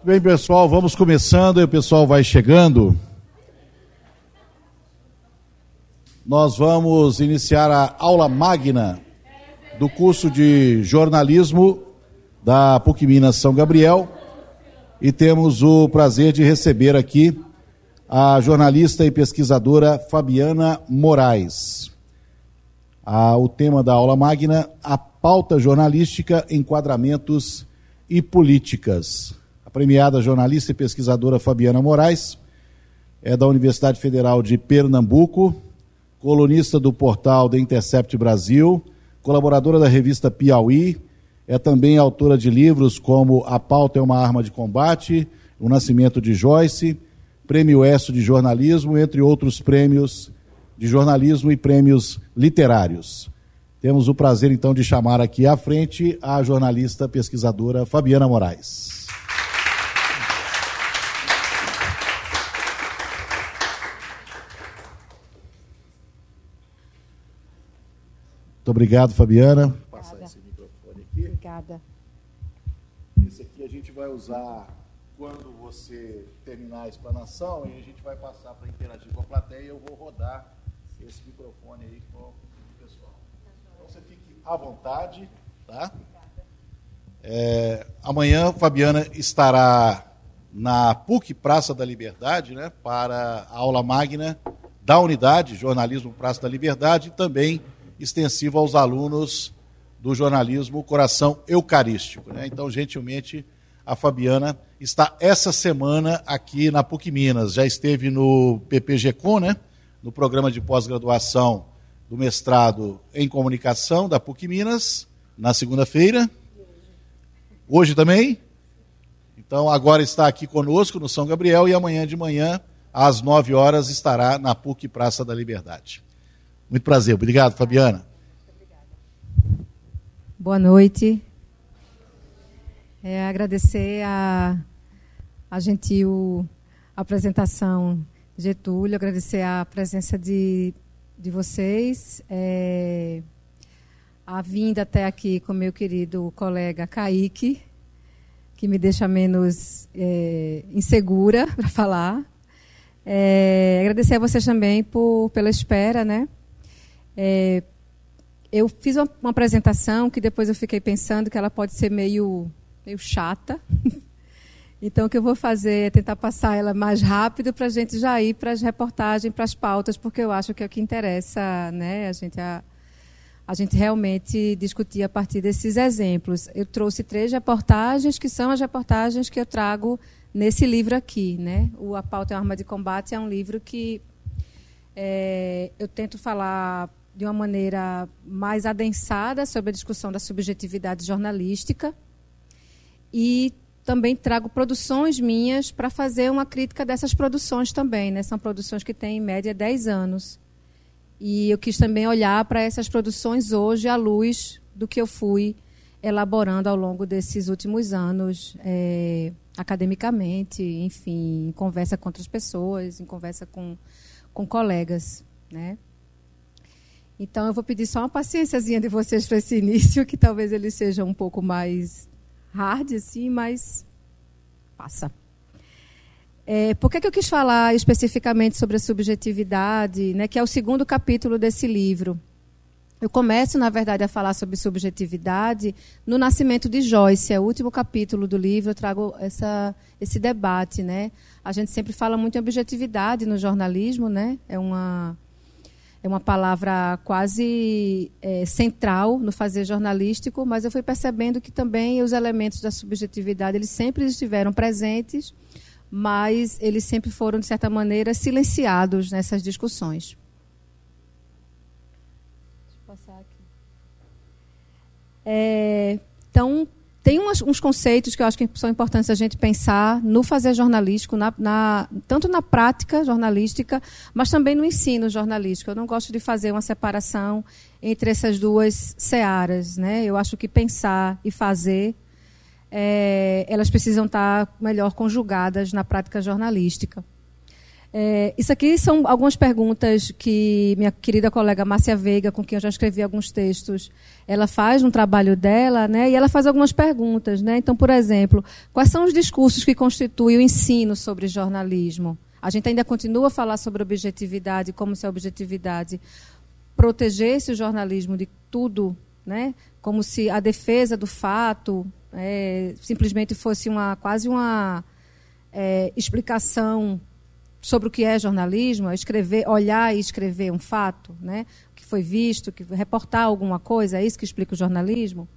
Bem, pessoal, vamos começando e o pessoal vai chegando. Nós vamos iniciar a aula magna do curso de jornalismo da PUC Minas São Gabriel e temos o prazer de receber aqui a jornalista e pesquisadora Fabiana Moraes. Ah, o tema da aula magna, a pauta jornalística, enquadramentos e políticas. Premiada jornalista e pesquisadora Fabiana Moraes é da Universidade Federal de Pernambuco, colunista do portal The Intercept Brasil, colaboradora da revista Piauí, é também autora de livros como A Pauta é uma Arma de Combate, O Nascimento de Joyce, Prêmio ESSO de Jornalismo, entre outros prêmios de jornalismo e prêmios literários. Temos o prazer, então, de chamar aqui à frente a jornalista pesquisadora Fabiana Moraes. Muito obrigado, Fabiana. Vou passar esse microfone aqui. Obrigada. Esse aqui a gente vai usar quando você terminar a explanação e a gente vai passar para interagir com a plateia e eu vou rodar esse microfone aí com o pessoal. Então você fique à vontade, tá? É, amanhã Fabiana estará na PUC Praça da Liberdade, né, para a aula magna da unidade Jornalismo Praça da Liberdade e também extensivo aos alunos do jornalismo Coração Eucarístico. Né? Então, gentilmente, a Fabiana está essa semana aqui na PUC Minas. Já esteve no PPGcom, né? no programa de pós-graduação do mestrado em comunicação da PUC Minas, na segunda-feira. Hoje também? Então, agora está aqui conosco no São Gabriel e amanhã de manhã, às 9 horas, estará na PUC Praça da Liberdade. Muito prazer. Obrigado, Fabiana. Boa noite. É, agradecer a, a gentil apresentação Getúlio, agradecer a presença de, de vocês, é, a vinda até aqui com meu querido colega Kaique, que me deixa menos é, insegura para falar. É, agradecer a vocês também por, pela espera, né? É, eu fiz uma, uma, apresentação que depois eu fiquei pensando que ela pode ser meio, meio chata. então, o que eu vou fazer é tentar passar ela mais rápido para a gente já ir para as reportagens, para as pautas, porque eu acho que é o que interessa né, a, gente, a, a gente realmente discutir a partir desses exemplos. Eu trouxe três reportagens, que são as reportagens que eu trago nesse livro aqui. Né? O A Pauta é uma Arma de Combate é um livro que é, eu tento falar de uma maneira mais adensada sobre a discussão da subjetividade jornalística e também trago produções minhas para fazer uma crítica dessas produções também. Né? São produções que têm, em média, 10 anos. E eu quis também olhar para essas produções hoje à luz do que eu fui elaborando ao longo desses últimos anos, é, academicamente, enfim, em conversa com outras pessoas, em conversa com, com colegas. Né? Então eu vou pedir só uma paciênciazinha de vocês para esse início, que talvez ele seja um pouco mais hard, assim, mas passa. É, por que, que eu quis falar especificamente sobre a subjetividade, né, que é o segundo capítulo desse livro? Eu começo, na verdade, a falar sobre subjetividade no Nascimento de Joyce, é o último capítulo do livro, eu trago essa, esse debate. Né? A gente sempre fala muito em objetividade no jornalismo, né? é uma é uma palavra quase é, central no fazer jornalístico, mas eu fui percebendo que também os elementos da subjetividade eles sempre estiveram presentes, mas eles sempre foram de certa maneira silenciados nessas discussões. Deixa eu passar aqui. É, então, tem umas, uns conceitos que eu acho que são importantes a gente pensar no fazer jornalístico, na, na, tanto na prática jornalística, mas também no ensino jornalístico. Eu não gosto de fazer uma separação entre essas duas searas. Né? Eu acho que pensar e fazer, é, elas precisam estar melhor conjugadas na prática jornalística. É, isso aqui são algumas perguntas que minha querida colega Márcia Veiga, com quem eu já escrevi alguns textos, ela faz no trabalho dela, né? E ela faz algumas perguntas, né? Então, por exemplo, quais são os discursos que constituem o ensino sobre jornalismo? A gente ainda continua a falar sobre objetividade, como se a objetividade protegesse o jornalismo de tudo, né? Como se a defesa do fato é, simplesmente fosse uma quase uma é, explicação sobre o que é jornalismo, é escrever, olhar e escrever um fato, né? que foi visto, que reportar alguma coisa, é isso que explica o jornalismo.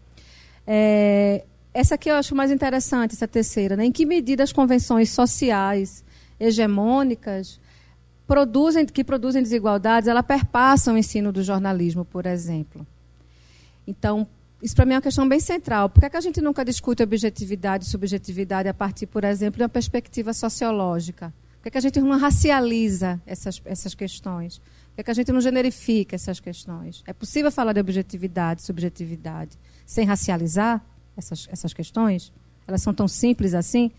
É, essa aqui eu acho mais interessante, essa terceira. Né? Em que medida as convenções sociais hegemônicas produzem, que produzem desigualdades, ela perpassam o ensino do jornalismo, por exemplo. Então, isso para mim é uma questão bem central. Por que, é que a gente nunca discute objetividade e subjetividade a partir, por exemplo, de uma perspectiva sociológica? Por que, é que a gente não racializa essas, essas questões? Por que, é que a gente não generifica essas questões? É possível falar de objetividade, subjetividade, sem racializar essas, essas questões? Elas são tão simples assim?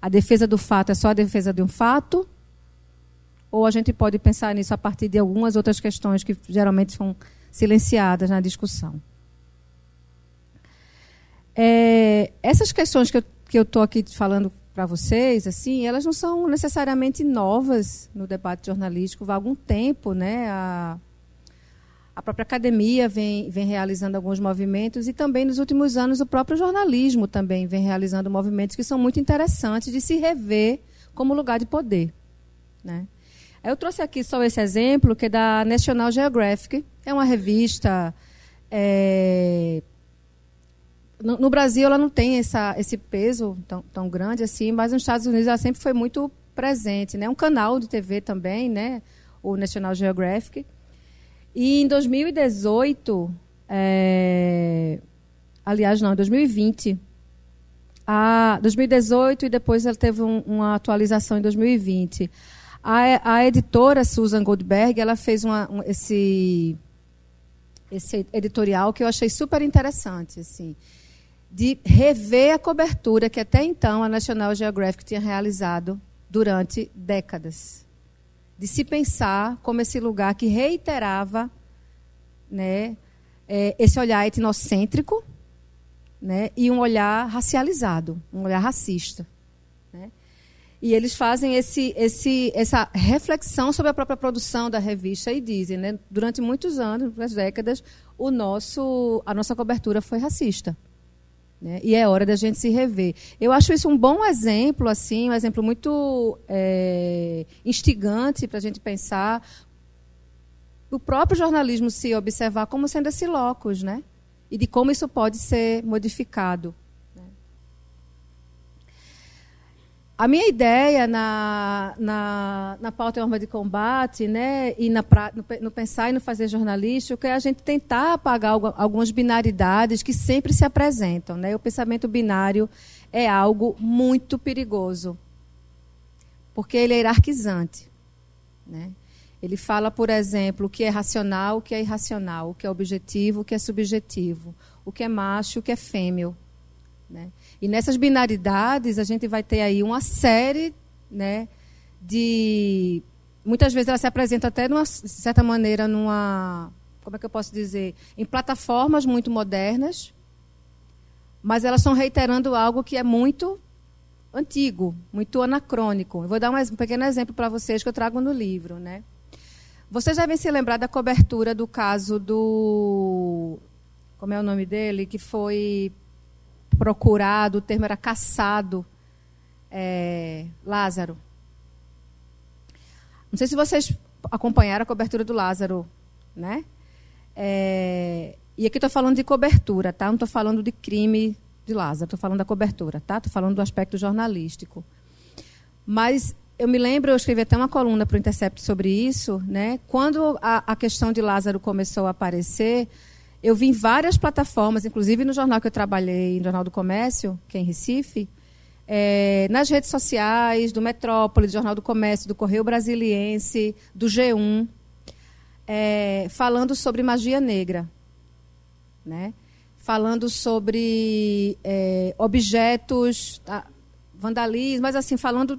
A defesa do fato é só a defesa de um fato? Ou a gente pode pensar nisso a partir de algumas outras questões que geralmente são silenciadas na discussão? É, essas questões que eu estou aqui falando para vocês, assim, elas não são necessariamente novas no debate jornalístico. Há algum tempo, né? A, a própria academia vem, vem realizando alguns movimentos e também nos últimos anos o próprio jornalismo também vem realizando movimentos que são muito interessantes de se rever como lugar de poder, né? Eu trouxe aqui só esse exemplo que é da National Geographic, é uma revista é, no, no, Brasil ela não tem essa, esse peso tão, tão grande assim, mas nos Estados Unidos ela sempre foi muito presente, né? Um canal de TV também, né? O National Geographic. E em 2018, é... aliás não, em 2020, a 2018 e depois ela teve um, uma atualização em 2020. A, a editora Susan Goldberg, ela fez uma, um, esse esse editorial que eu achei super interessante, assim de rever a cobertura que até então a National Geographic tinha realizado durante décadas. De se pensar como esse lugar que reiterava né, é, esse olhar etnocêntrico né, e um olhar racializado, um olhar racista. Né? E eles fazem esse, esse, essa reflexão sobre a própria produção da revista e dizem, né, durante muitos anos, muitas décadas, o nosso, a nossa cobertura foi racista. Né? E é hora da gente se rever. Eu acho isso um bom exemplo, assim, um exemplo muito é, instigante para a gente pensar o próprio jornalismo se observar como sendo esse locus, né? E de como isso pode ser modificado. A minha ideia na, na, na pauta e arma de combate, né, e na, no, no, pensar e no fazer jornalístico, é a gente tentar apagar algumas binaridades que sempre se apresentam. Né? O pensamento binário é algo muito perigoso, porque ele é hierarquizante. Né? Ele fala, por exemplo, o que é racional, o que é irracional, o que é objetivo, o que é subjetivo, o que é macho, o que é fêmeo. Né? E nessas binaridades, a gente vai ter aí uma série né, de. Muitas vezes ela se apresenta até, de certa maneira, numa. Como é que eu posso dizer? Em plataformas muito modernas, mas elas estão reiterando algo que é muito antigo, muito anacrônico. Eu vou dar um, um pequeno exemplo para vocês que eu trago no livro. Né? Vocês devem se lembrar da cobertura do caso do. Como é o nome dele? Que foi procurado, o termo era caçado, é, Lázaro. Não sei se vocês acompanharam a cobertura do Lázaro, né? É, e aqui estou falando de cobertura, tá? Não estou falando de crime de Lázaro, estou falando da cobertura, tá? Estou falando do aspecto jornalístico. Mas eu me lembro, eu escrevi até uma coluna para o Intercept sobre isso, né? Quando a, a questão de Lázaro começou a aparecer, eu vi em várias plataformas, inclusive no jornal que eu trabalhei, no Jornal do Comércio, que é em Recife, é, nas redes sociais, do Metrópole, do Jornal do Comércio, do Correio Brasiliense, do G1, é, falando sobre magia negra. Né? Falando sobre é, objetos, tá, vandalismo, mas assim, falando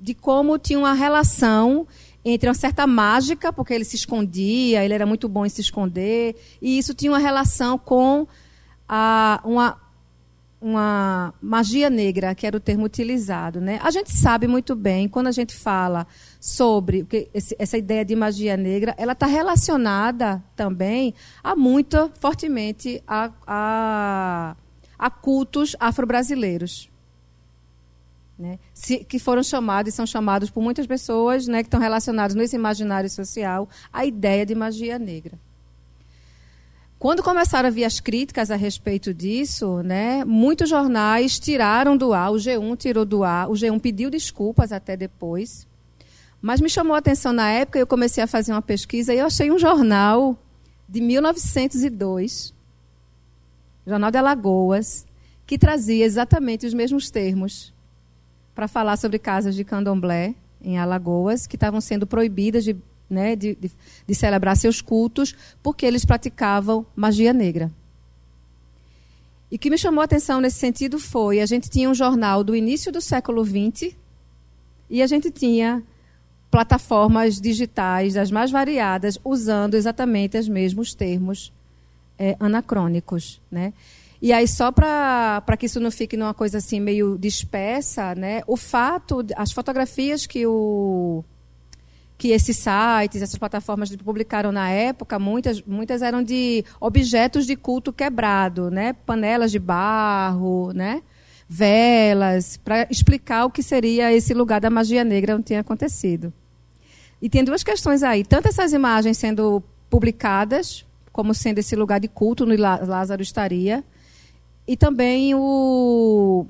de como tinha uma relação entre uma certa mágica, porque ele se escondia, ele era muito bom em se esconder, e isso tinha uma relação com a, uma, uma magia negra, que era o termo utilizado. Né? A gente sabe muito bem, quando a gente fala sobre esse, essa ideia de magia negra, ela está relacionada também a muito fortemente a, a, a cultos afro-brasileiros né, se, que foram chamados e são chamados por muitas pessoas né, que estão relacionados nesse imaginário social a ideia de magia negra. Quando começaram a vir as críticas a respeito disso, né, muitos jornais tiraram do ar, o G1 tirou do ar, o G1 pediu desculpas até depois. Mas me chamou a atenção na época, eu comecei a fazer uma pesquisa e eu achei um jornal de 1902, Jornal de Alagoas, que trazia exatamente os mesmos termos para falar sobre casas de candomblé em Alagoas, que estavam sendo proibidas de, né, de, de, de celebrar seus cultos porque eles praticavam magia negra. E o que me chamou a atenção nesse sentido foi: a gente tinha um jornal do início do século XX e a gente tinha plataformas digitais das mais variadas usando exatamente os mesmos termos é, anacrônicos. Né? E aí, só para que isso não fique numa coisa assim meio dispersa, né? o fato, as fotografias que, o, que esses sites, essas plataformas publicaram na época, muitas, muitas eram de objetos de culto quebrado, né? panelas de barro, né? velas, para explicar o que seria esse lugar da magia negra onde tinha acontecido. E tem duas questões aí. Tanto essas imagens sendo publicadas, como sendo esse lugar de culto no Lázaro estaria, e também o,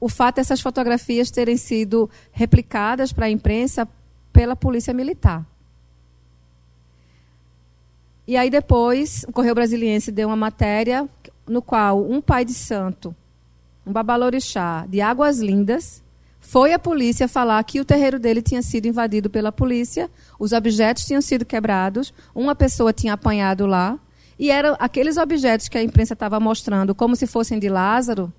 o fato dessas fotografias terem sido replicadas para a imprensa pela Polícia Militar. E aí depois, o Correio Brasiliense deu uma matéria no qual um pai de santo, um babalorixá de Águas Lindas, foi à polícia falar que o terreiro dele tinha sido invadido pela polícia, os objetos tinham sido quebrados, uma pessoa tinha apanhado lá, e eram aqueles objetos que a imprensa estava mostrando como se fossem de Lázaro,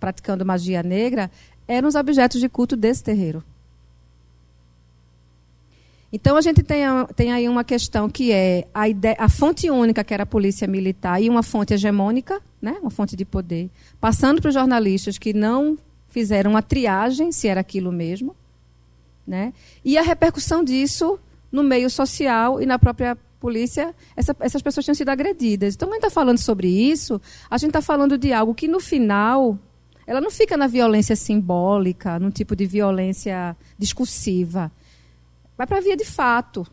praticando magia negra, eram os objetos de culto desse terreiro. Então a gente tem, tem aí uma questão que é a, ideia, a fonte única, que era a polícia militar, e uma fonte hegemônica, né, uma fonte de poder, passando para os jornalistas que não fizeram uma triagem, se era aquilo mesmo, né, e a repercussão disso no meio social e na própria polícia, essa, essas pessoas tinham sido agredidas. Então, quando a gente está falando sobre isso, a gente está falando de algo que, no final, ela não fica na violência simbólica, num tipo de violência discursiva. Vai para a via de fato.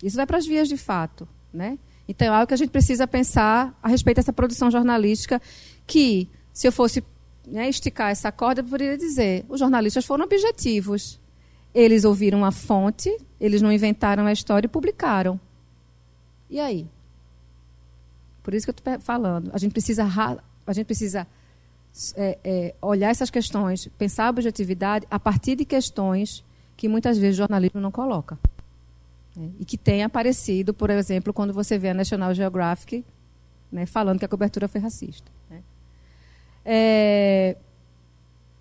Isso vai para as vias de fato. Né? Então, é algo que a gente precisa pensar a respeito dessa produção jornalística, que, se eu fosse né, esticar essa corda, eu poderia dizer: os jornalistas foram objetivos. Eles ouviram a fonte, eles não inventaram a história e publicaram. E aí? Por isso que eu estou falando. A gente precisa, a gente precisa é, é, olhar essas questões, pensar a objetividade a partir de questões que muitas vezes o jornalismo não coloca. Né? E que tem aparecido, por exemplo, quando você vê a National Geographic né, falando que a cobertura foi racista. Né? É,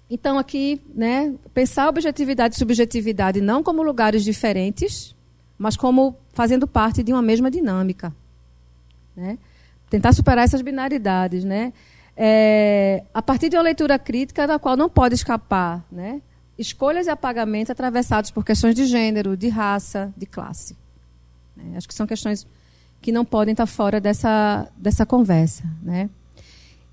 então, aqui, né, pensar objetividade e subjetividade não como lugares diferentes, mas como fazendo parte de uma mesma dinâmica. Né? Tentar superar essas binaridades. Né? É, a partir de uma leitura crítica da qual não pode escapar né? escolhas e apagamentos atravessados por questões de gênero, de raça, de classe. Né? Acho que são questões que não podem estar fora dessa, dessa conversa. Né?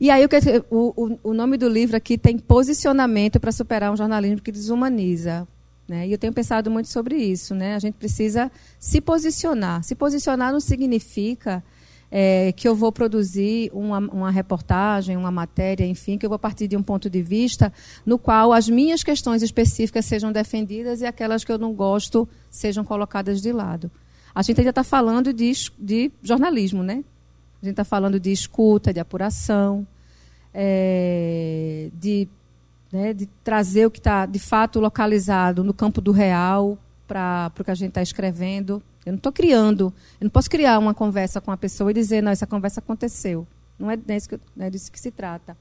E aí o, o, o nome do livro aqui tem posicionamento para superar um jornalismo que desumaniza. Né? E eu tenho pensado muito sobre isso. Né? A gente precisa se posicionar. Se posicionar não significa é, que eu vou produzir uma, uma, reportagem, uma matéria, enfim, que eu vou partir de um ponto de vista no qual as minhas questões específicas sejam defendidas e aquelas que eu não gosto sejam colocadas de lado. A gente ainda está falando de, de jornalismo, né? A gente está falando de escuta, de apuração, é, de, né, de trazer o que está de fato localizado no campo do real para o que a gente está escrevendo. Eu não estou criando, eu não posso criar uma conversa com a pessoa e dizer, não, essa conversa aconteceu. Não é disso que, não é disso que se trata.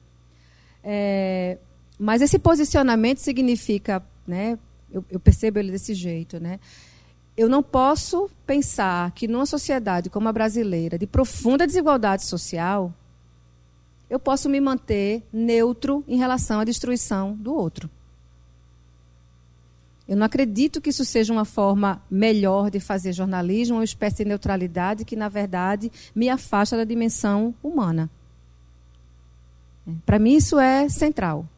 É, mas esse posicionamento significa né, eu, eu percebo ele desse jeito, né? Eu não posso pensar que numa sociedade como a brasileira, de profunda desigualdade social, eu posso me manter neutro em relação à destruição do outro. Eu não acredito que isso seja uma forma melhor de fazer jornalismo, uma espécie de neutralidade que, na verdade, me afasta da dimensão humana. Para mim, isso é central.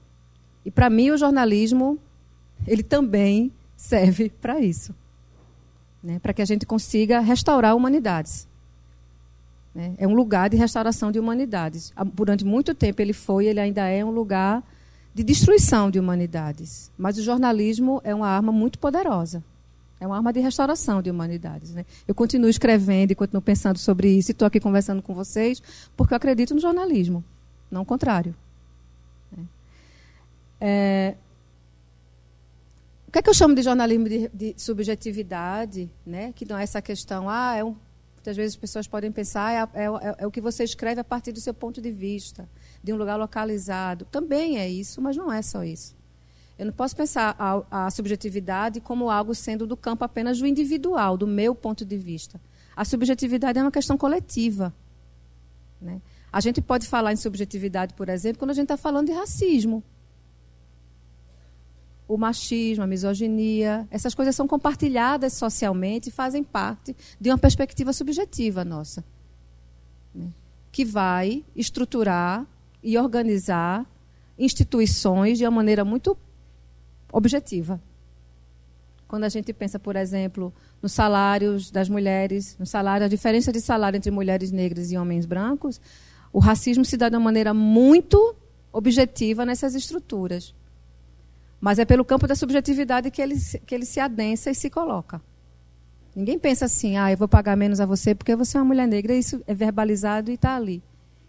E, para mim, o jornalismo ele também serve para isso né? para que a gente consiga restaurar humanidades. Né? É um lugar de restauração de humanidades. Durante muito tempo ele foi, ele ainda é um lugar de destruição de humanidades. Mas o jornalismo é uma arma muito poderosa. É uma arma de restauração de humanidades. Né? Eu continuo escrevendo e continuo pensando sobre isso e estou aqui conversando com vocês porque eu acredito no jornalismo, não o contrário. Né? É, que é que eu chamo de jornalismo de, de subjetividade? Né? Que não é essa questão, ah, é um, muitas vezes as pessoas podem pensar, é, é, é, é o que você escreve a partir do seu ponto de vista de um lugar localizado. Também é isso, mas não é só isso. Eu não posso pensar a, a, subjetividade como algo sendo do campo apenas do individual, do meu ponto de vista. A subjetividade é uma questão coletiva. Né? A gente pode falar em subjetividade, por exemplo, quando a gente está falando de racismo. O machismo, a misoginia, essas coisas são compartilhadas socialmente e fazem parte de uma perspectiva subjetiva nossa, né? que vai estruturar e organizar instituições de uma maneira muito objetiva. Quando a gente pensa, por exemplo, nos salários das mulheres, no salário, a diferença de salário entre mulheres negras e homens brancos, o racismo se dá de uma maneira muito objetiva nessas estruturas. Mas é pelo campo da subjetividade que ele, que ele se adensa e se coloca. Ninguém pensa assim, ah, eu vou pagar menos a você porque você é uma mulher negra. Isso é verbalizado e está ali.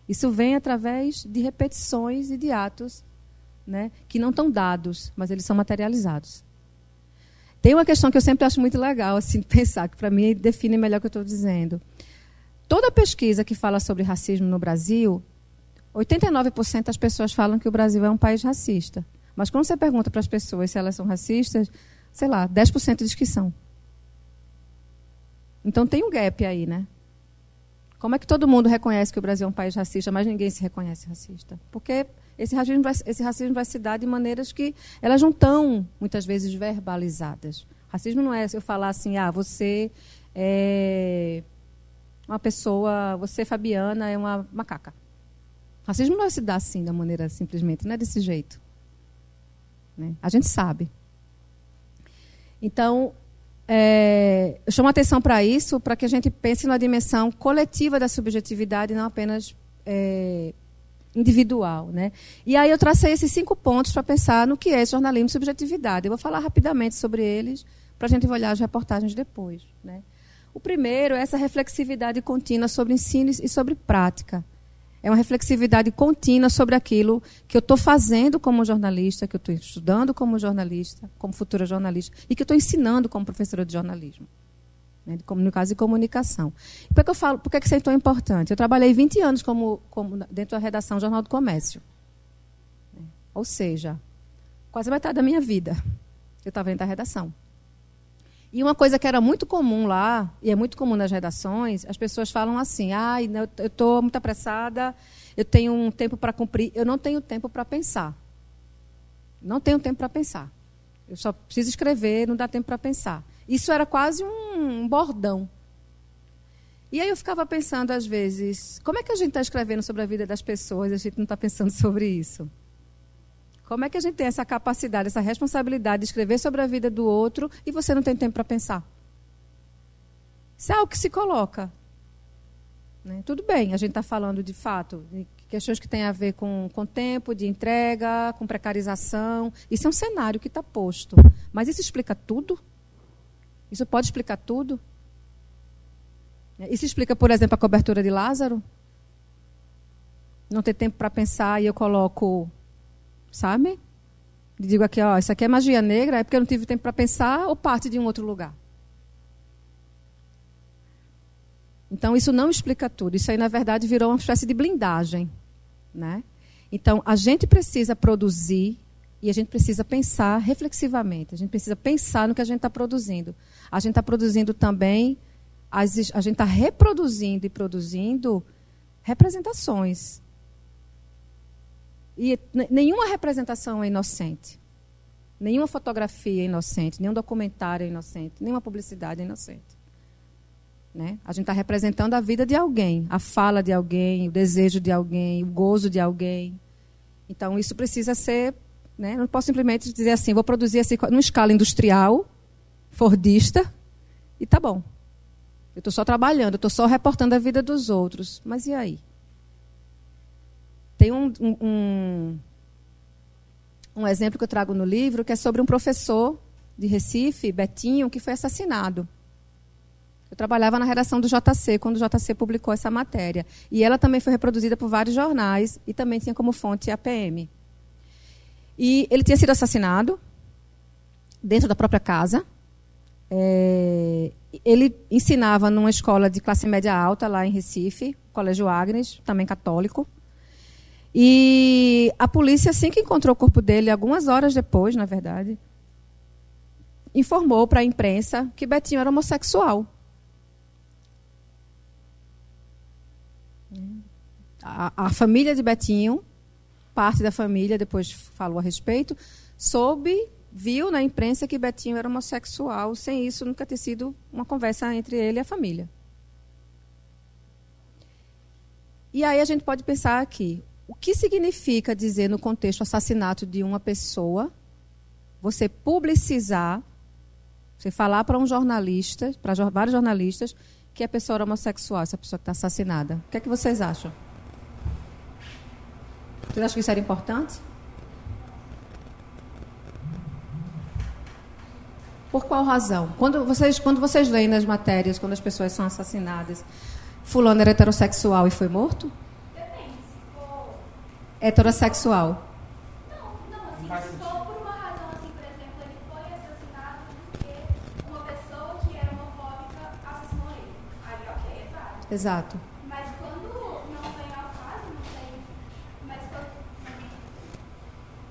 Isso vem através de repetições e de atos né, que não estão dados, mas eles são materializados. Tem uma questão que eu sempre acho muito legal assim, pensar, que para mim define melhor o que eu estou dizendo. Toda pesquisa que fala sobre racismo no Brasil, 89% das pessoas falam que o Brasil é um país racista. Mas quando você pergunta para as pessoas se elas são racistas, sei lá, 10% diz que são. Então tem um gap aí, né? Como é que todo mundo reconhece que o Brasil é um país racista, mas ninguém se reconhece racista? Porque esse racismo vai, esse racismo vai se dar de maneiras que elas não estão, muitas vezes, verbalizadas. Racismo não é eu falar assim, ah, você é uma pessoa, você, Fabiana, é uma macaca. Racismo não vai se dar assim, da maneira simplesmente, não é desse jeito. Né? A gente sabe. Então, é, eu chamo atenção para isso, para que a gente pense na dimensão coletiva da subjetividade, não apenas é, individual. Né? E aí eu tracei esses cinco pontos para pensar no que é jornalismo e subjetividade. Eu vou falar rapidamente sobre eles, para a gente olhar as reportagens depois. Né? O primeiro é essa reflexividade contínua sobre ensino e sobre prática. É uma reflexividade contínua sobre aquilo que eu estou fazendo como jornalista, que eu estou estudando como jornalista, como futura jornalista, e que eu estou ensinando como professora de jornalismo. Né, no caso de comunicação. Por que eu falo, por que isso é tão importante? Eu trabalhei 20 anos como, como dentro da redação Jornal do Comércio. Ou seja, quase metade da minha vida eu estava dentro da redação. E uma coisa que era muito comum lá, e é muito comum nas redações, as pessoas falam assim: ah, eu estou muito apressada, eu tenho um tempo para cumprir. Eu não tenho tempo para pensar. Não tenho tempo para pensar. Eu só preciso escrever, não dá tempo para pensar. Isso era quase um bordão. E aí eu ficava pensando, às vezes, como é que a gente está escrevendo sobre a vida das pessoas e a gente não está pensando sobre isso? Como é que a gente tem essa capacidade, essa responsabilidade de escrever sobre a vida do outro e você não tem tempo para pensar? Isso é algo que se coloca. Né? Tudo bem, a gente está falando de fato de questões que têm a ver com, com tempo de entrega, com precarização. Isso é um cenário que está posto. Mas isso explica tudo? Isso pode explicar tudo? Isso explica, por exemplo, a cobertura de Lázaro? Não ter tempo para pensar e eu coloco sabe? E digo aqui, ó, isso aqui é magia negra, é porque eu não tive tempo para pensar ou parte de um outro lugar. Então, isso não explica tudo. Isso aí, na verdade, virou uma espécie de blindagem. Né? Então, a gente precisa produzir E a gente precisa pensar reflexivamente, a gente precisa pensar no que a gente está produzindo. A gente está produzindo também, a gente está reproduzindo e produzindo representações. E nenhuma representação é inocente. Nenhuma fotografia é inocente, nenhum documentário é inocente, nenhuma publicidade é inocente. Né? A gente está representando a vida de alguém, a fala de alguém, o desejo de alguém, o gozo de alguém. Então, isso precisa ser. Né? Não posso simplesmente dizer assim, vou produzir assim, numa escala industrial, fordista, e tá bom. Eu estou só trabalhando, estou só reportando a vida dos outros. Mas e aí? Tem um, um, um exemplo que eu trago no livro que é sobre um professor de Recife, Betinho, que foi assassinado. Eu trabalhava na redação do JC quando o JC publicou essa matéria. E ela também foi reproduzida por vários jornais e também tinha como fonte a PM. E ele tinha sido assassinado dentro da própria casa. É, ele ensinava numa escola de classe média alta lá em Recife, Colégio Agnes, também católico. E a polícia, assim que encontrou o corpo dele, algumas horas depois, na verdade, informou para a imprensa que Betinho era homossexual. A, a, família de Betinho, parte da família, depois falou a respeito, soube, viu na imprensa que Betinho era homossexual, sem isso nunca ter sido uma conversa entre ele e a família. E aí a gente pode pensar aqui, o que significa dizer, no contexto assassinato de uma pessoa, você publicizar, você falar para um jornalista, para vários jornalistas, que a pessoa era homossexual, essa pessoa que está assassinada? O que é que vocês acham? Vocês acham que isso era importante? Por qual razão? Quando vocês, quando vocês leem nas matérias, quando as pessoas são assassinadas, fulano era heterossexual e foi morto? Heterossexual? Não, não, assim, for por uma razão, assim, por exemplo, ele foi assassinado porque uma pessoa que era homofóbica assassinou ele. Aí, ok, é. Exato. Mas quando não vem ao não tem. Mas quando,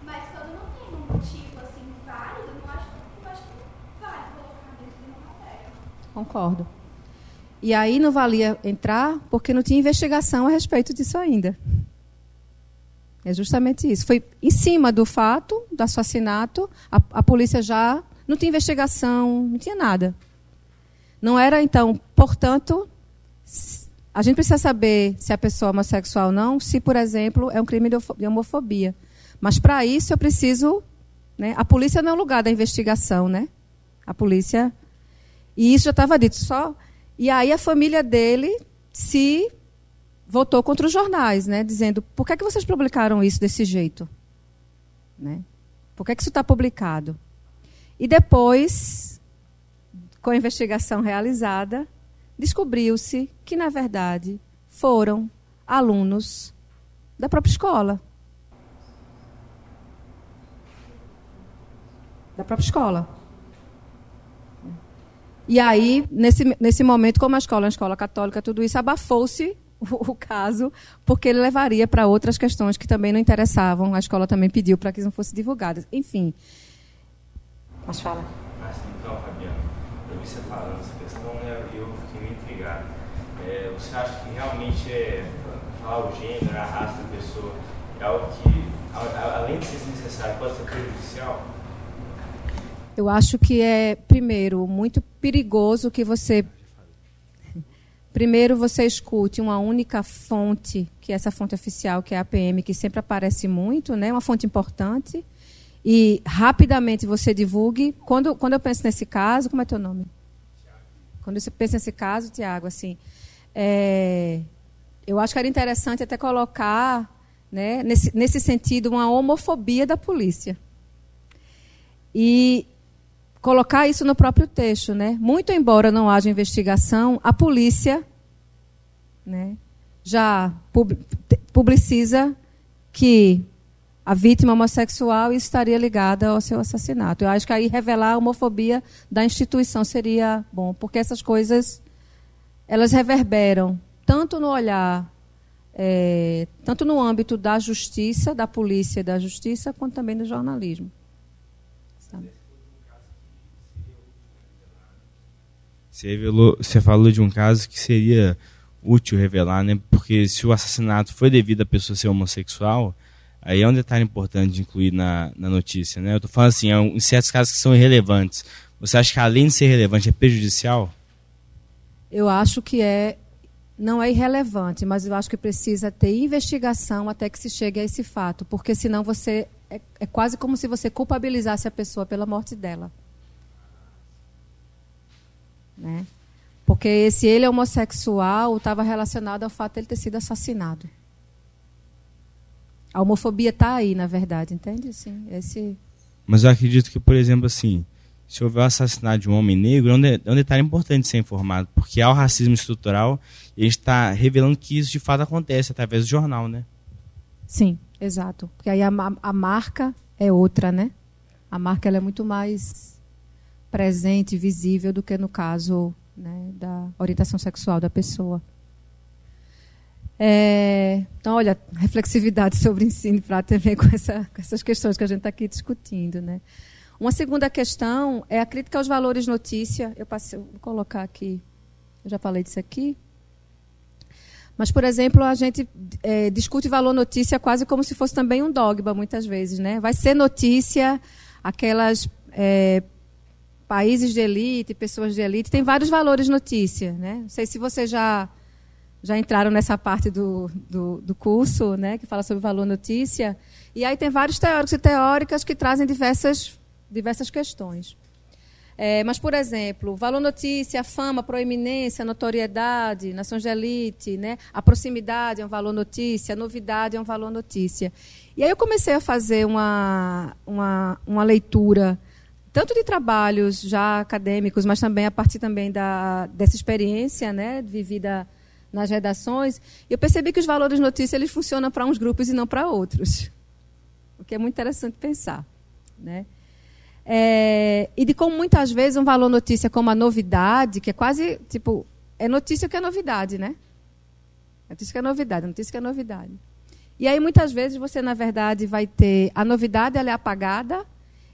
mas quando não tem um motivo, assim, válido, não acho, não acho que vale colocar dentro de uma matéria. Concordo. E aí não valia entrar porque não tinha investigação a respeito disso ainda. É justamente isso. Foi em cima do fato do assassinato, a, a polícia já não tinha investigação, não tinha nada. Não era, então, portanto, a gente precisa saber se a pessoa é homossexual ou não, se, por exemplo, é um crime de homofobia. Mas, para isso, eu preciso. Né, a polícia não é o lugar da investigação, né? A polícia. E isso já estava dito. Só, e aí a família dele se votou contra os jornais, né, dizendo por que, é que vocês publicaram isso desse jeito? Né? Por que, é que isso está publicado? E depois, com a investigação realizada, descobriu-se que, na verdade, foram alunos da própria escola. Da própria escola. E aí, nesse, nesse momento, como a escola é uma escola católica, tudo isso abafou-se o, caso, porque ele levaria para outras questões que também não interessavam. A escola também pediu para que não fossem divulgadas. Enfim. Mas fala. Mas, então, Fabiana, eu vi você falando essa questão né, e eu fiquei meio intrigado. É, você acha que realmente é, falar o gênero, a raça da pessoa, é algo que, além de ser necessário, pode ser prejudicial? Eu acho que é, primeiro, muito perigoso que você Primeiro você escute uma única fonte, que é essa fonte oficial, que é a APM, que sempre aparece muito, né? uma fonte importante, e rapidamente você divulgue. Quando, quando eu penso nesse caso, como é teu nome? Quando você pensa nesse caso, Tiago, assim, é, eu acho que era interessante até colocar, né, nesse, nesse sentido, uma homofobia da polícia. E colocar isso no próprio texto, né? Muito embora não haja investigação, a polícia, né, já publiciza que a vítima homossexual estaria ligada ao seu assassinato. Eu acho que aí revelar a homofobia da instituição seria bom, porque essas coisas elas reverberam tanto no olhar é, tanto no âmbito da justiça, da polícia e da justiça, quanto também do jornalismo. Você, revelou, você falou de um caso que seria útil revelar, né? Porque se o assassinato foi devido à pessoa ser homossexual, aí é um detalhe importante de incluir na, na notícia, né? Eu estou falando assim, é em certos casos que são irrelevantes. Você acha que além de ser relevante é prejudicial? Eu acho que é não é irrelevante, mas eu acho que precisa ter investigação até que se chegue a esse fato, porque senão você é, é quase como se você culpabilizasse a pessoa pela morte dela. Né? Porque se ele é homossexual, estava relacionado ao fato de ele ter sido assassinado. A homofobia está aí, na verdade, entende? Sim, esse... Mas eu acredito que, por exemplo, assim, se houver o assassinato de um homem negro, é um, de, é um detalhe importante ser informado, porque há o racismo estrutural e a gente está revelando que isso de fato acontece através do jornal, né? Sim, exato. Porque aí a, a marca é outra, né? A marca ela é muito mais presente, visível, do que no caso né, da orientação sexual da pessoa. É, então, olha, reflexividade sobre ensino para também com, essa, com essas questões que a gente está aqui discutindo. Né? Uma segunda questão é a crítica aos valores notícia. Eu passei, vou colocar aqui, eu já falei disso aqui. Mas, por exemplo, a gente é, discute valor notícia quase como se fosse também um dogma, muitas vezes. Né? Vai ser notícia aquelas é, países de elite, pessoas de elite, tem vários valores notícia. Né? Não sei se vocês já, já entraram nessa parte do, do, do, curso, né, que fala sobre valor notícia. E aí tem vários teóricos e teóricas que trazem diversas, diversas questões. É, mas, por exemplo, valor notícia, fama, proeminência, notoriedade, nações de elite, né? a proximidade é um valor notícia, a novidade é um valor notícia. E aí eu comecei a fazer uma, uma, uma leitura tanto de trabalhos já acadêmicos, mas também a partir também da, dessa experiência né, vivida nas redações, eu percebi que os valores notícia eles funcionam para uns grupos e não para outros. O que é muito interessante pensar. Né? É, e de como muitas vezes um valor notícia como a novidade, que é quase, tipo, é notícia que é novidade, né? Notícia que é novidade, notícia que é novidade. E aí muitas vezes você, na verdade, vai ter a novidade, ela é apagada,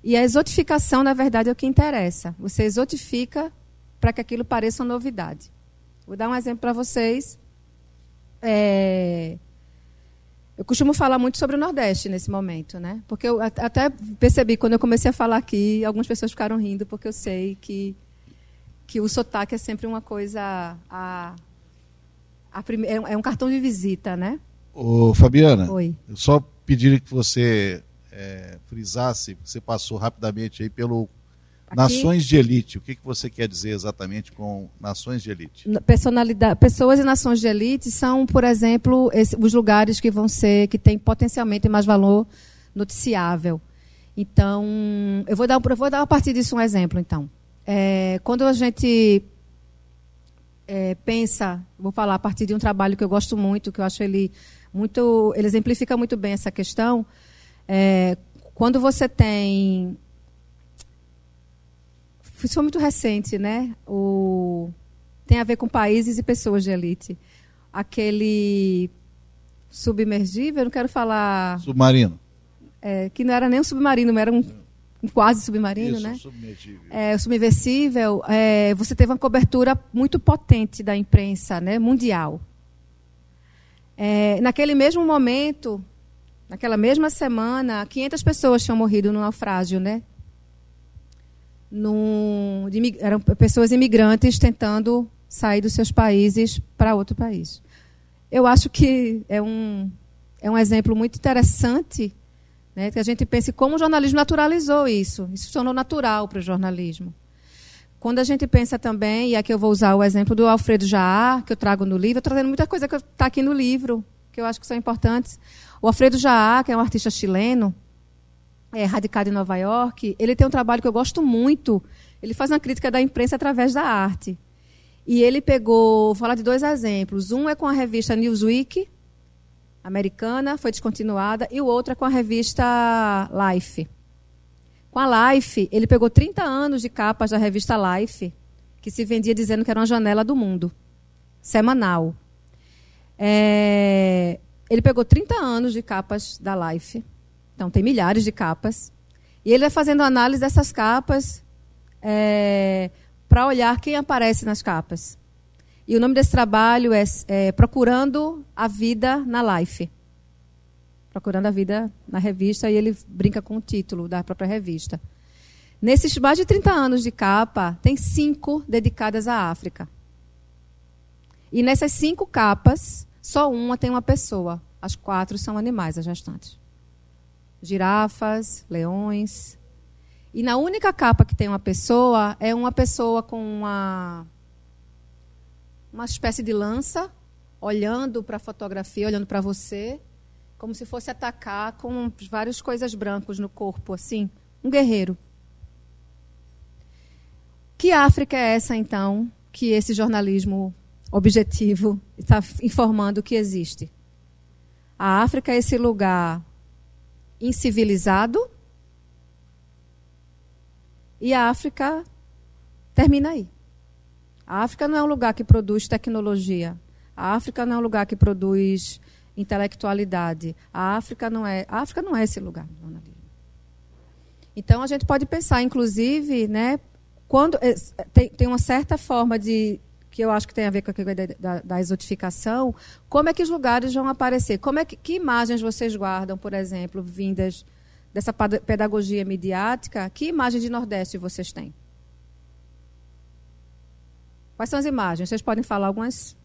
e a exotificação, na verdade, é o que interessa. Você exotifica para que aquilo pareça uma novidade. Vou dar um exemplo para vocês. É... Eu costumo falar muito sobre o Nordeste nesse momento, né? Porque eu até percebi, quando eu comecei a falar aqui, algumas pessoas ficaram rindo, porque eu sei que, que o sotaque é sempre uma coisa. A, a prime... É um cartão de visita, né? Ô, Fabiana, Oi. eu só pedir que você é, frisasse, você passou rapidamente aí pelo Aqui, nações de elite. O que, que você quer dizer exatamente com nações de elite? Personalidade, pessoas e nações de elite são, por exemplo, esse, os lugares que vão ser, que têm potencialmente mais valor noticiável. Então, eu vou dar, eu vou dar a partir disso um exemplo, então. É, quando a gente é, pensa, vou falar a partir de um trabalho que eu gosto muito, que eu acho ele muito, ele exemplifica muito bem essa questão, é, quando você tem. Isso foi muito recente, né? O, tem a ver com países e pessoas de elite. Aquele submergível, eu não quero falar. Submarino. É, que não era nem um submarino, mas era um, quase submarino, Isso, né? Submergível. É, o subversível, é, você teve uma cobertura muito potente da imprensa né, mundial. É, naquele mesmo momento, Naquela mesma semana, 500 pessoas tinham morrido no naufrágio, né? No, de, eram pessoas imigrantes tentando sair dos seus países para outro país. Eu acho que é um, é um exemplo muito interessante né, que a gente pense como o jornalismo naturalizou isso. Isso se tornou natural para o jornalismo. Quando a gente pensa também, e aqui eu vou usar o exemplo do Alfredo Jaá, que eu trago no livro, eu estou trazendo muita coisa que está aqui no livro, que eu acho que são importantes. O Alfredo Jaá, que é um artista chileno, é, radicado em Nova York, ele tem um trabalho que eu gosto muito. Ele faz uma crítica da imprensa através da arte. E ele pegou, vou falar de dois exemplos. Um é com a revista Newsweek, americana, foi descontinuada, e o outro é com a revista Life. Com a Life, ele pegou 30 anos de capas da revista Life, que se vendia dizendo que era uma janela do mundo, semanal. É, ele pegou 30 anos de capas da Life, então tem milhares de capas, e ele vai fazendo análise dessas capas é, para olhar quem aparece nas capas. E o nome desse trabalho é, é Procurando a Vida na Life. Procurando a Vida na revista, e ele brinca com o título da própria revista. Nesses mais de 30 anos de capa, tem cinco dedicadas à África. E nessas cinco capas, só uma tem uma pessoa. As quatro são animais, as restantes. Girafas, leões. E na única capa que tem uma pessoa, é uma pessoa com uma, uma espécie de lança, olhando para a fotografia, olhando para você, como se fosse atacar com várias coisas brancas no corpo, assim. Um guerreiro. Que África é essa, então, que esse jornalismo objetivo está informando que existe? A África é esse lugar incivilizado e a África termina aí. A África não é um lugar que produz tecnologia. A África não é um lugar que produz intelectualidade. A África não é, a África não é esse lugar Então a gente pode pensar, inclusive, né, quando é, tem, tem uma certa forma de que eu acho que tem a ver com a da, da, exotificação, como é que os lugares vão aparecer? Como é que, que imagens vocês guardam, por exemplo, vindas dessa pedagogia midiática? Que imagem de Nordeste vocês têm? Quais são as imagens? Vocês podem falar algumas?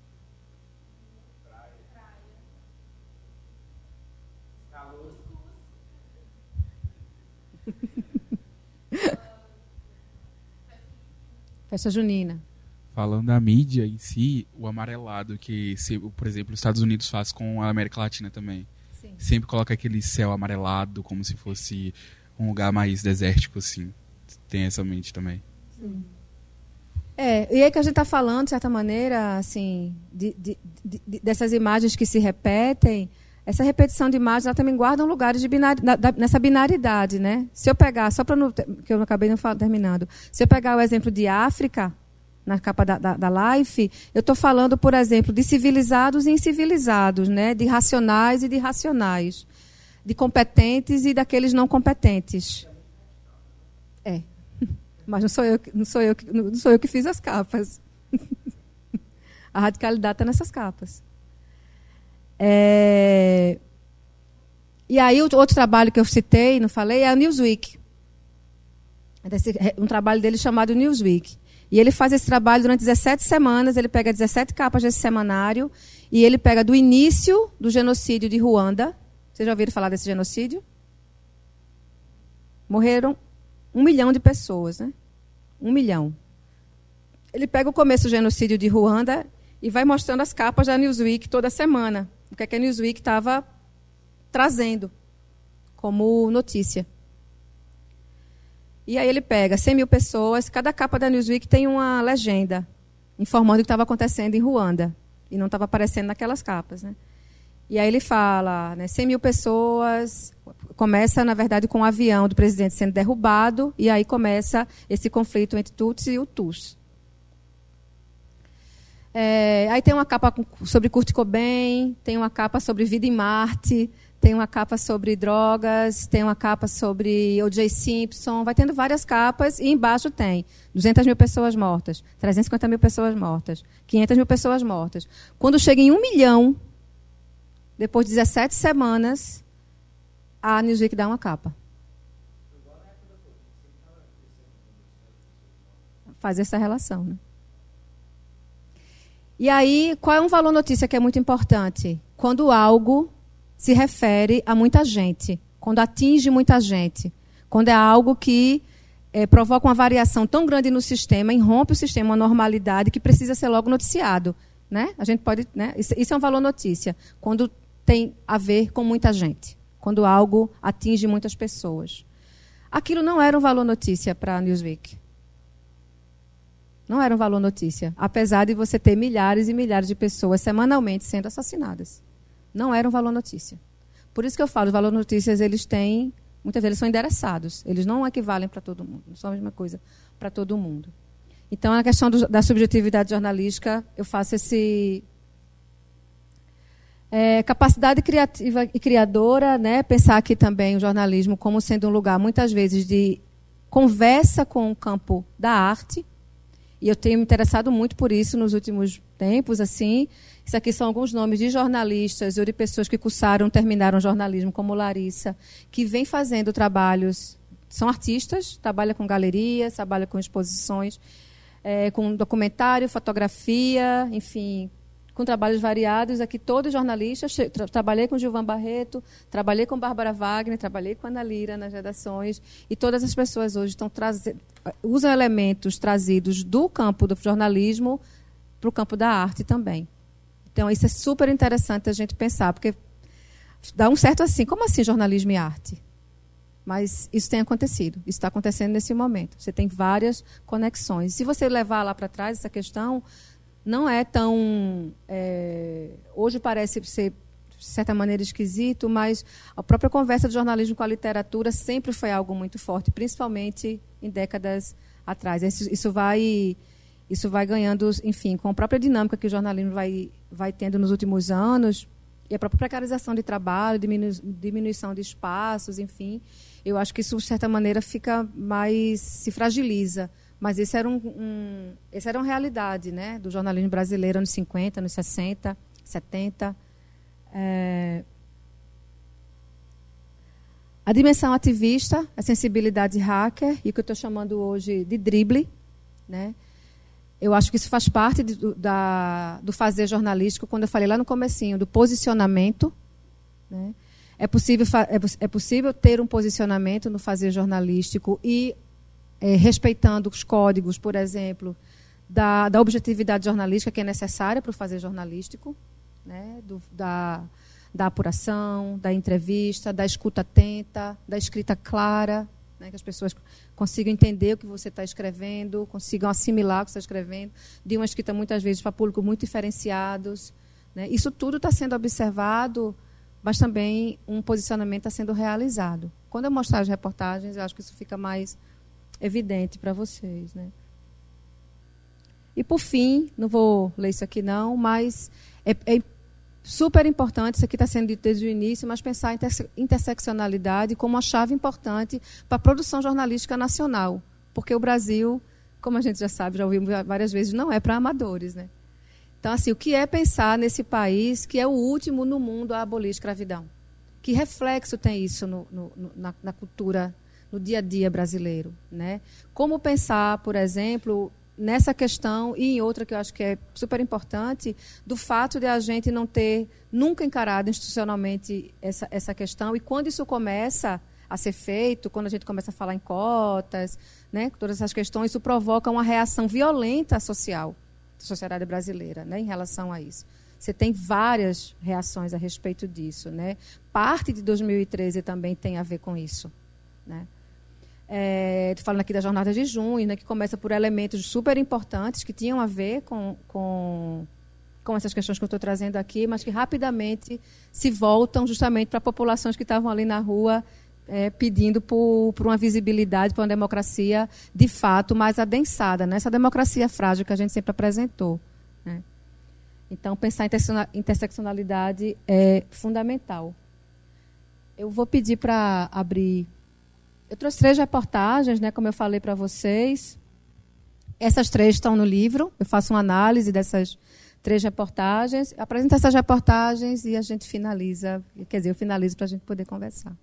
Festa junina. Falando da mídia em si, o amarelado que, por exemplo, os Estados Unidos faz com a América Latina também. Sim. Sempre coloca aquele céu amarelado, como se fosse um lugar mais desértico, assim. Tem essa mente também. Sim. É, e aí que a gente está falando, de certa maneira, assim, de, de, de, dessas imagens que se repetem, essa repetição de imagens ela também guarda lugares de binar, da, da, nessa binaridade, né? Se eu pegar, só para que eu acabei não terminando, se eu pegar o exemplo de África, na capa da, da, da Life, eu estou falando, por exemplo, de civilizados e incivilizados, né? de racionais e de irracionais, de competentes e daqueles não competentes. É. Mas não sou eu, não sou eu, não sou eu que fiz as capas. A radicalidade está nessas capas. É... E aí, outro trabalho que eu citei, não falei, é a Newsweek. Um trabalho dele chamado Newsweek. E ele faz esse trabalho durante 17 semanas, ele pega 17 capas desse semanário, e ele pega do início do genocídio de Ruanda. Vocês já ouviram falar desse genocídio? Morreram um milhão de pessoas, né? Um milhão. Ele pega o começo do genocídio de Ruanda e vai mostrando as capas da Newsweek toda semana o que, é que a Newsweek estava trazendo como notícia. E aí ele pega 100 mil pessoas, cada capa da Newsweek tem uma legenda informando o que estava acontecendo em Ruanda. E não estava aparecendo naquelas capas. Né? E aí ele fala, né, 100 mil pessoas, começa, na verdade, com o um avião do presidente sendo derrubado, e aí começa esse conflito entre Tutsi e Hutus. É, aí tem uma capa sobre Kurt Cobain, tem uma capa sobre vida em Marte, tem uma capa sobre drogas, tem uma capa sobre O.J. Simpson, vai tendo várias capas e embaixo tem 200 mil pessoas mortas, 350 mil pessoas mortas, 500 mil pessoas mortas. Quando chega em um milhão, depois de 17 semanas, a Newsweek dá uma capa. Faz essa relação, né? E aí, qual é um valor notícia que é muito importante? Quando algo se refere a muita gente, quando atinge muita gente, quando é algo que é, provoca uma variação tão grande no sistema, irrompe o sistema, uma normalidade que precisa ser logo noticiado. Né? A gente pode, né? isso, isso é um valor notícia, quando tem a ver com muita gente, quando algo atinge muitas pessoas. Aquilo não era um valor notícia para a Newsweek. Não era um valor notícia, apesar de você ter milhares e milhares de pessoas semanalmente sendo assassinadas. Não era um valor notícia. Por isso que eu falo, os valores notícias eles têm, muitas vezes são endereçados. Eles não equivalem para todo mundo, não são a mesma coisa para todo mundo. Então, na questão do, da subjetividade jornalística, eu faço esse É, capacidade criativa e criadora, né? pensar aqui também o jornalismo como sendo um lugar, muitas vezes, de conversa com o campo da arte. E eu tenho me interessado muito por isso nos últimos tempos. assim. Isso aqui são alguns nomes de jornalistas ou de pessoas que cursaram, terminaram jornalismo, como Larissa, que vem fazendo trabalhos. São artistas, trabalha com galerias, trabalha com exposições, é, com documentário, fotografia, enfim, com trabalhos variados. Aqui todos jornalistas. Tra trabalhei com Gilvan Barreto, trabalhei com Bárbara Wagner, trabalhei com Ana Lira nas redações. E todas as pessoas hoje estão usam elementos trazidos do campo do jornalismo para o campo da arte também. Então, isso é super interessante a gente pensar, porque dá um certo assim, como assim jornalismo e arte? Mas isso tem acontecido, isso está acontecendo nesse momento. Você tem várias conexões. Se você levar lá para trás essa questão, não é tão. É, hoje parece ser, de certa maneira, esquisito, mas a própria conversa do jornalismo com a literatura sempre foi algo muito forte, principalmente em décadas atrás. Isso, isso vai. Isso vai ganhando, enfim, com a própria dinâmica que o jornalismo vai, vai tendo nos últimos anos, e a própria precarização de trabalho, diminu diminuição de espaços, enfim, eu acho que isso, de certa maneira, fica mais. se fragiliza. Mas esse era um, um, essa era uma realidade né, do jornalismo brasileiro nos 50, nos 60, 70. É... A dimensão ativista, a sensibilidade hacker e o que eu estou chamando hoje de drible. Né? Eu acho que isso faz parte de, do, da, do fazer jornalístico, quando eu falei lá no comecinho, do posicionamento. Né? É possível, é, é possível ter um posicionamento no fazer jornalístico e é, respeitando os códigos, por exemplo, da, da, objetividade jornalística que é necessária para o fazer jornalístico, né? Do, da, da apuração, da entrevista, da escuta atenta, da escrita clara, né? que as pessoas consigam entender o que você está escrevendo, consigam assimilar o que você está escrevendo, de uma escrita muitas vezes para públicos muito diferenciados. Né? Isso tudo está sendo observado, mas também um posicionamento está sendo realizado. Quando eu mostrar as reportagens, eu acho que isso fica mais evidente para vocês. Né? E, por fim, não vou ler isso aqui não, mas é, é super importante, isso aqui está sendo dito desde o início, mas pensar a interseccionalidade como uma chave importante para a produção jornalística nacional. Porque o Brasil, como a gente já sabe, já ouviu várias vezes, não é para amadores. Né? Então, assim, o que é pensar nesse país que é o último no mundo a abolir a escravidão? Que reflexo tem isso no, no, na, na cultura no dia a dia brasileiro. Né? Como pensar, por exemplo, nessa questão e em outra que eu acho que é super importante, do fato de a gente não ter nunca encarado institucionalmente essa, essa questão e quando isso começa a ser feito, quando a gente começa a falar em cotas, né, todas essas questões, isso provoca uma reação violenta social da sociedade brasileira né, em relação a isso. Você tem várias reações a respeito disso. Né? Parte de 2013 também tem a ver com isso. Né? É, falando aqui da jornada de junho, né, que começa por elementos super importantes que tinham a ver com, com, com essas questões que eu estou trazendo aqui, mas que rapidamente se voltam justamente para populações que estavam ali na rua é, pedindo por, por uma visibilidade, por uma democracia de fato mais adensada, né? essa democracia frágil que a gente sempre apresentou. Né? Então, pensar em interseccionalidade é fundamental. Eu vou pedir para abrir eu trouxe três reportagens, né, como eu falei para vocês. Essas três estão no livro. Eu faço uma análise dessas três reportagens, apresento essas reportagens e a gente finaliza. Quer dizer, eu finalizo para a gente poder conversar.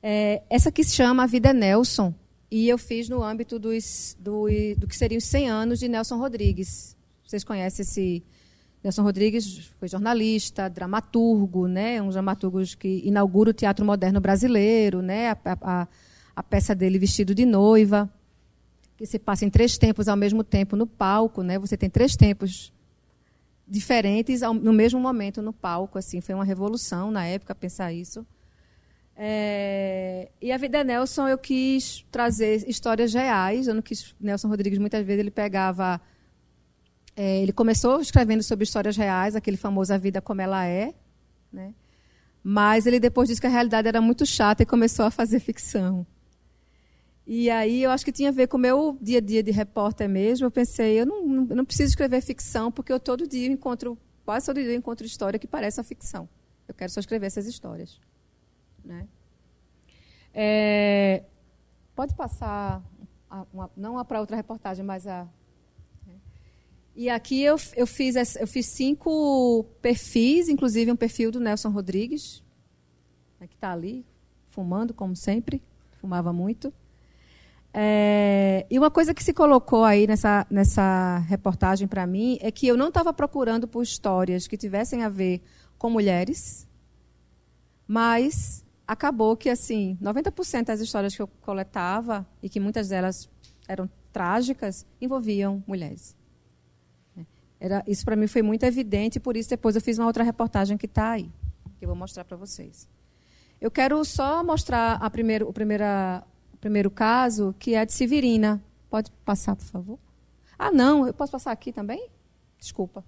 É, essa aqui se chama A Vida é Nelson, e eu fiz no âmbito dos, do, do que seriam os 100 anos de Nelson Rodrigues. Vocês conhecem esse Nelson Rodrigues foi jornalista, dramaturgo, né? um dramaturgo que inaugura o teatro moderno brasileiro, né? a, a, a peça dele Vestido de Noiva, que se passa em três tempos ao mesmo tempo no palco. Né? Você tem três tempos diferentes ao, no mesmo momento no palco. assim Foi uma revolução na época pensar isso. É, e a vida Nelson eu quis trazer histórias reais. Eu não quis Nelson Rodrigues muitas vezes ele pegava é, ele começou escrevendo sobre histórias reais, aquele famoso A Vida Como Ela É, né? mas ele depois disse que a realidade era muito chata e começou a fazer ficção. E aí eu acho que tinha a ver com o meu dia a dia de repórter mesmo. Eu pensei, eu não, não, preciso escrever ficção, porque eu todo dia encontro quase todo dia encontro história que parece a ficção. Eu quero só escrever essas histórias. Né? É, pode passar, a, uma, não para outra reportagem, mas a. E aqui eu, eu, fiz, eu fiz cinco perfis, inclusive um perfil do Nelson Rodrigues, né, que está ali, fumando, como sempre, fumava muito. É, e uma coisa que se colocou aí nessa, nessa reportagem para mim é que eu não estava procurando por histórias que tivessem a ver com mulheres, mas acabou que assim 90% das histórias que eu coletava e que muitas delas eram trágicas envolviam mulheres. Era, isso para mim foi muito evidente, por isso depois eu fiz uma outra reportagem que está aí, que eu vou mostrar para vocês. Eu quero só mostrar a primeiro, o primeira, primeiro caso, que é de Severina. Pode passar, por favor? Ah, não, eu posso passar aqui também? Desculpa.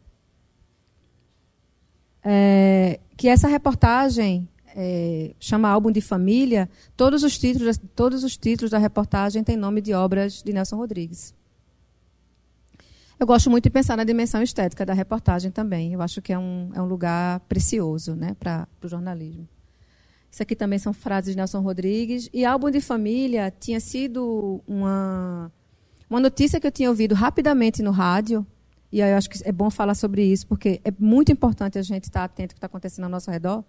É, que essa reportagem é, chama Álbum de Família, todos os, títulos, todos os títulos da reportagem têm nome de obras de Nelson Rodrigues. Eu gosto muito de pensar na dimensão estética da reportagem também. Eu acho que é um, é um lugar precioso né, para o jornalismo. Isso aqui também são frases de Nelson Rodrigues. E álbum de família tinha sido uma, uma notícia que eu tinha ouvido rapidamente no rádio. E aí eu acho que é bom falar sobre isso, porque é muito importante a gente estar atento ao que está acontecendo ao nosso redor.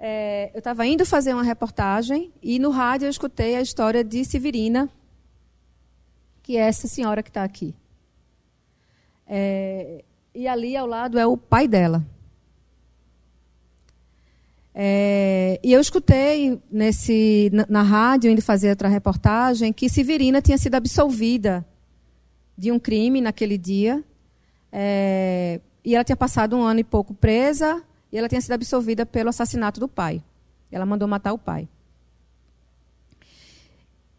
É, eu estava indo fazer uma reportagem e no rádio eu escutei a história de Severina, que é essa senhora que está aqui. É, e ali ao lado é o pai dela. É, e eu escutei nesse, na, na, rádio, indo fazer outra reportagem, que Severina tinha sido absolvida de um crime naquele dia. É, e ela tinha passado um ano e pouco presa, e ela tinha sido absolvida pelo assassinato do pai. Ela mandou matar o pai.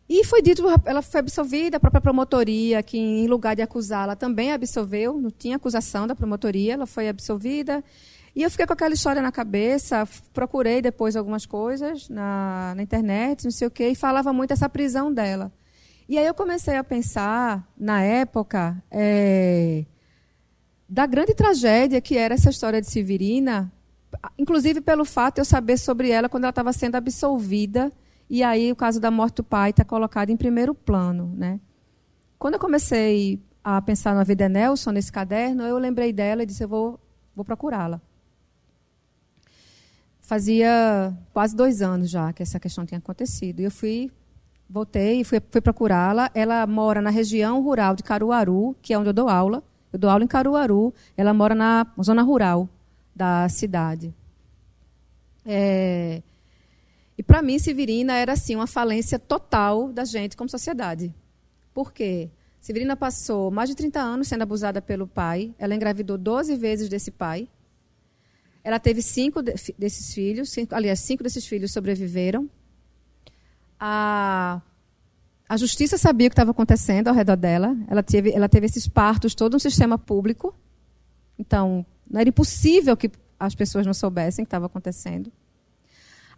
E foi dito, ela foi absolvida, a própria promotoria, que em lugar de acusá-la, também absolveu, não tinha acusação da promotoria, ela foi absolvida. E eu fiquei com aquela história na cabeça, procurei depois algumas coisas na, na internet, não sei o quê, e falava muito essa prisão dela. E aí eu comecei a pensar, na época, é, da grande tragédia que era essa história de Severina, inclusive pelo fato de eu saber sobre ela quando ela estava sendo absolvida, e aí o caso da morte do pai está colocado em primeiro plano. Né? Quando eu comecei a pensar na vida de Nelson, nesse caderno, eu lembrei dela e disse, eu vou, vou procurá-la. Fazia quase dois anos já que essa questão tinha acontecido. E eu fui, voltei e fui, fui procurá-la. Ela mora na região rural de Caruaru, que é onde eu dou aula. Eu dou aula em Caruaru. Ela mora na zona rural da cidade. É, e para mim, Severina era assim uma falência total da gente como sociedade. Por quê? Severina passou mais de 30 anos sendo abusada pelo pai. Ela engravidou 12 vezes desse pai. Ela teve cinco desses filhos, cinco, aliás, cinco desses filhos sobreviveram. A, a justiça sabia o que estava acontecendo ao redor dela. Ela teve, ela teve esses partos, todo um sistema público. Então, não era impossível que as pessoas não soubessem o que estava acontecendo.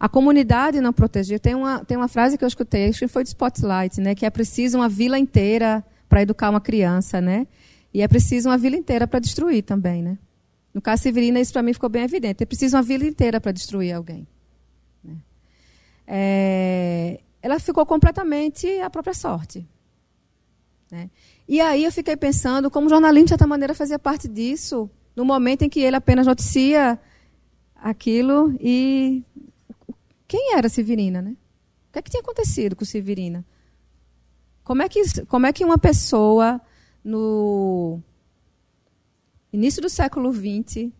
A comunidade não protegia. Tem uma, tem uma frase que eu escutei, acho que foi de Spotlight, né, que é preciso uma vila inteira para educar uma criança, né? E é preciso uma vila inteira para destruir também, né? No caso Severina, isso para mim ficou bem evidente. É preciso uma vida inteira para destruir alguém. Né? É, ela ficou completamente à própria sorte. Né? E aí eu fiquei pensando como o jornalismo, de certa maneira, fazia parte disso, no momento em que ele apenas noticia aquilo e. Quem era Severina? Né? O que, é que tinha acontecido com Severina? Como é que, como é que uma pessoa no início do século XX,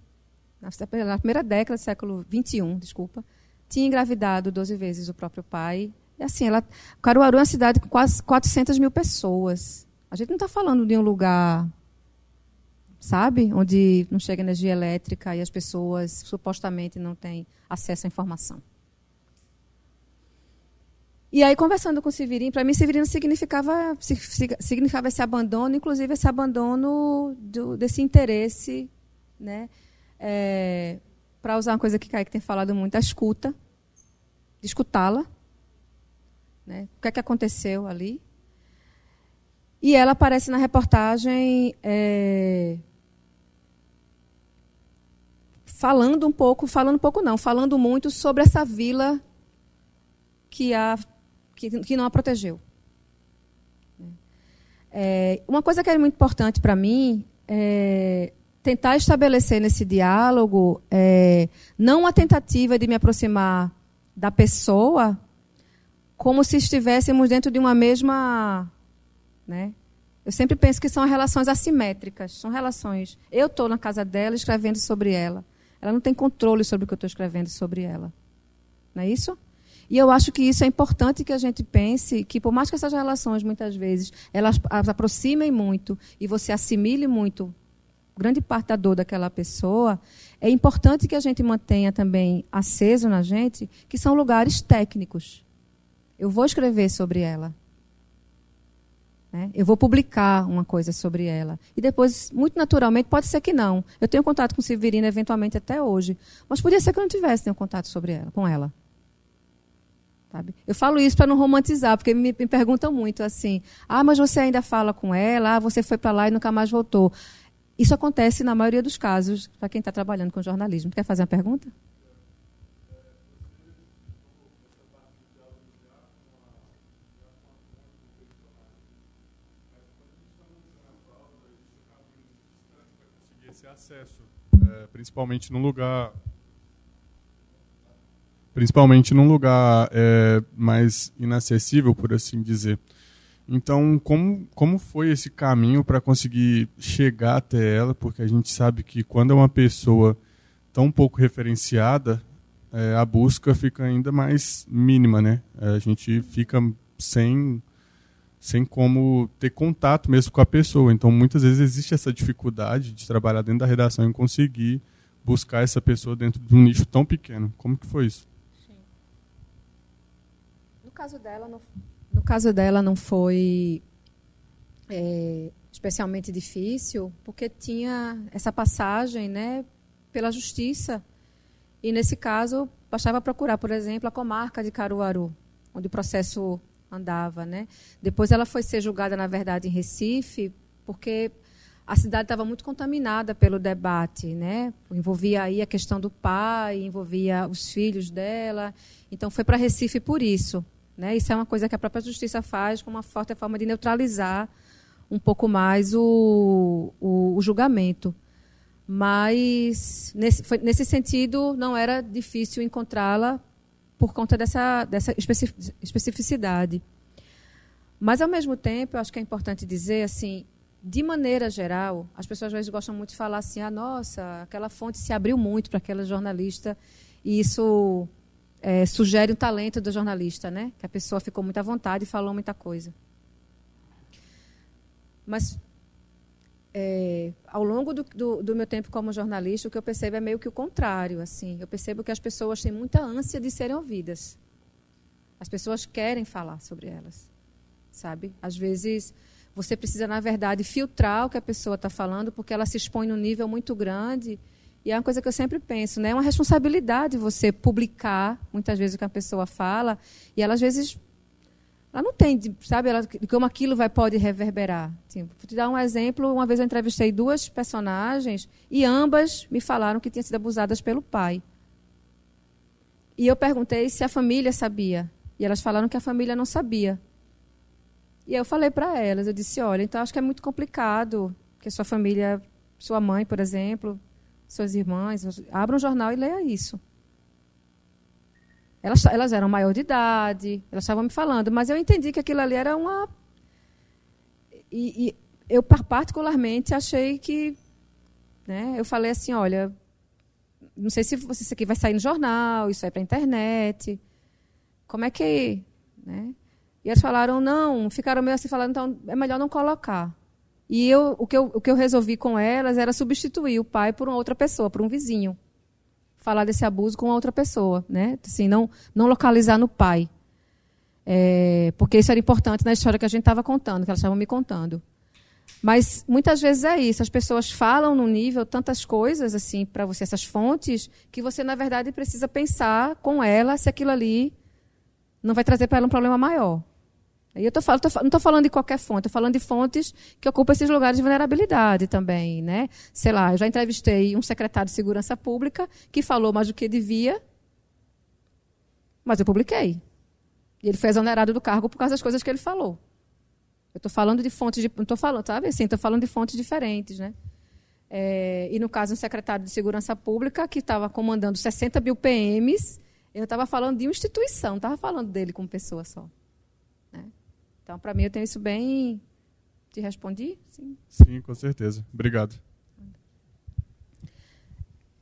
na primeira década do século XXI, desculpa, tinha engravidado 12 vezes o próprio pai. E assim, ela, Caruaru é uma cidade com quase 400 mil pessoas. A gente não está falando de um lugar, sabe, onde não chega energia elétrica e as pessoas supostamente não têm acesso à informação. E aí, conversando com Severino, para mim, Severino significava, significava esse abandono, inclusive esse abandono do, desse interesse, né? É, para usar uma coisa que Kaique tem falado muito, a escuta, de escutá-la. Né? O que é que aconteceu ali? E ela aparece na reportagem é, falando um pouco, falando um pouco não, falando muito sobre essa vila que, a, que, que não a protegeu. É, uma coisa que é muito importante para mim é tentar estabelecer nesse diálogo é, não a tentativa de me aproximar da pessoa como se estivéssemos dentro de uma mesma. Né? Eu sempre penso que são relações assimétricas, são relações. Eu estou na casa dela escrevendo sobre ela. Ela não tem controle sobre o que eu estou escrevendo sobre ela. Não é isso? E eu acho que isso é importante que a gente pense que, por mais que essas relações, muitas vezes, elas aproximem muito e você assimile muito grande parte da dor daquela pessoa, é importante que a gente mantenha também aceso na gente que são lugares técnicos. Eu vou escrever sobre ela. Né? Eu vou publicar uma coisa sobre ela. E depois, muito naturalmente, pode ser que não. Eu tenho contato com Severina eventualmente até hoje. Mas podia ser que eu não tivesse nenhum contato sobre ela, com ela. Sabe? Eu falo isso para não romantizar, porque me, me, perguntam muito assim: ah, mas você ainda fala com ela, ah, você foi para lá e nunca mais voltou. Isso acontece na maioria dos casos para quem está trabalhando com jornalismo. Quer fazer uma pergunta? esse acesso, é, principalmente num lugar principalmente num lugar é, mais inacessível, por assim dizer. Então, como, como foi esse caminho para conseguir chegar até ela? Porque a gente sabe que quando é uma pessoa tão pouco referenciada, é, a busca fica ainda mais mínima, né? É, a gente fica sem sem como ter contato mesmo com a pessoa. Então, muitas vezes existe essa dificuldade de trabalhar dentro da redação e conseguir buscar essa pessoa dentro de um nicho tão pequeno. Como que foi isso? Caso dela não, no caso dela não foi é, especialmente difícil, porque tinha essa passagem, né, pela justiça. E nesse caso, bastava procurar, por exemplo, a comarca de Caruaru, onde o processo andava, né? Depois ela foi ser julgada, na verdade, em Recife, porque a cidade estava muito contaminada pelo debate, né? Envolvia aí a questão do pai, envolvia os filhos dela. Então foi para Recife por isso. Né? Isso é uma coisa que a própria justiça faz como uma forte forma de neutralizar um pouco mais o, o, o julgamento. Mas, nesse, foi, nesse sentido, não era difícil encontrá-la por conta dessa, dessa especificidade. Mas, ao mesmo tempo, eu acho que é importante dizer, assim, de maneira geral, as pessoas às vezes gostam muito de falar assim, ah, nossa, aquela fonte se abriu muito para aquela jornalista e isso é, sugere o talento do jornalista, né? Que a pessoa ficou muito à vontade e falou muita coisa. Mas é, ao longo do, do, do, meu tempo como jornalista, o que eu percebo é meio que o contrário. Assim, eu percebo que as pessoas têm muita ânsia de serem ouvidas. As pessoas querem falar sobre elas, sabe? Às vezes você precisa, na verdade, filtrar o que a pessoa está falando, porque ela se expõe num nível muito grande e é uma coisa que eu sempre penso, né? É uma responsabilidade você publicar muitas vezes o que a pessoa fala e ela às vezes ela não tem, sabe, ela, como aquilo vai pode reverberar. Assim, vou te dar um exemplo. Uma vez eu entrevistei duas personagens e ambas me falaram que tinham sido abusadas pelo pai. E eu perguntei se a família sabia. E elas falaram que a família não sabia. E eu falei para elas, eu disse, olha, então acho que é muito complicado que a sua família, sua mãe, por exemplo, suas irmãs, abram um jornal e leia isso. Elas, elas eram maior de idade, elas estavam me falando, mas eu entendi que aquilo ali era uma. E, e eu, particularmente, achei que. Né, eu falei assim: olha, não sei se isso aqui vai sair no jornal, isso vai para a internet. Como é que. Né? E eles falaram: não, ficaram meio assim falando, então é melhor não colocar. E eu, o, que eu, o que eu resolvi com elas era substituir o pai por uma outra pessoa, por um vizinho. Falar desse abuso com outra pessoa, né? Assim, não, não localizar no pai. É, porque isso era importante na história que a gente estava contando, que elas estavam me contando. Mas muitas vezes é isso, as pessoas falam no nível tantas coisas assim para você, essas fontes, que você na verdade precisa pensar com ela se aquilo ali não vai trazer para ela um problema maior. E eu tô, tô, não estou falando de qualquer fonte, estou falando de fontes que ocupam esses lugares de vulnerabilidade também. Né? Sei lá, eu já entrevistei um secretário de Segurança Pública que falou mais do que devia, mas eu publiquei. E ele foi exonerado do cargo por causa das coisas que ele falou. Eu estou falando de fontes, de, não estou falando, sabe assim, estou falando de fontes diferentes, né? É, e no caso, um secretário de Segurança Pública que estava comandando 60 mil PMs, eu estava falando de uma instituição, não estava falando dele como pessoa só. Então, para mim, eu tenho isso bem. Te respondi? Sim. Sim, com certeza. Obrigado.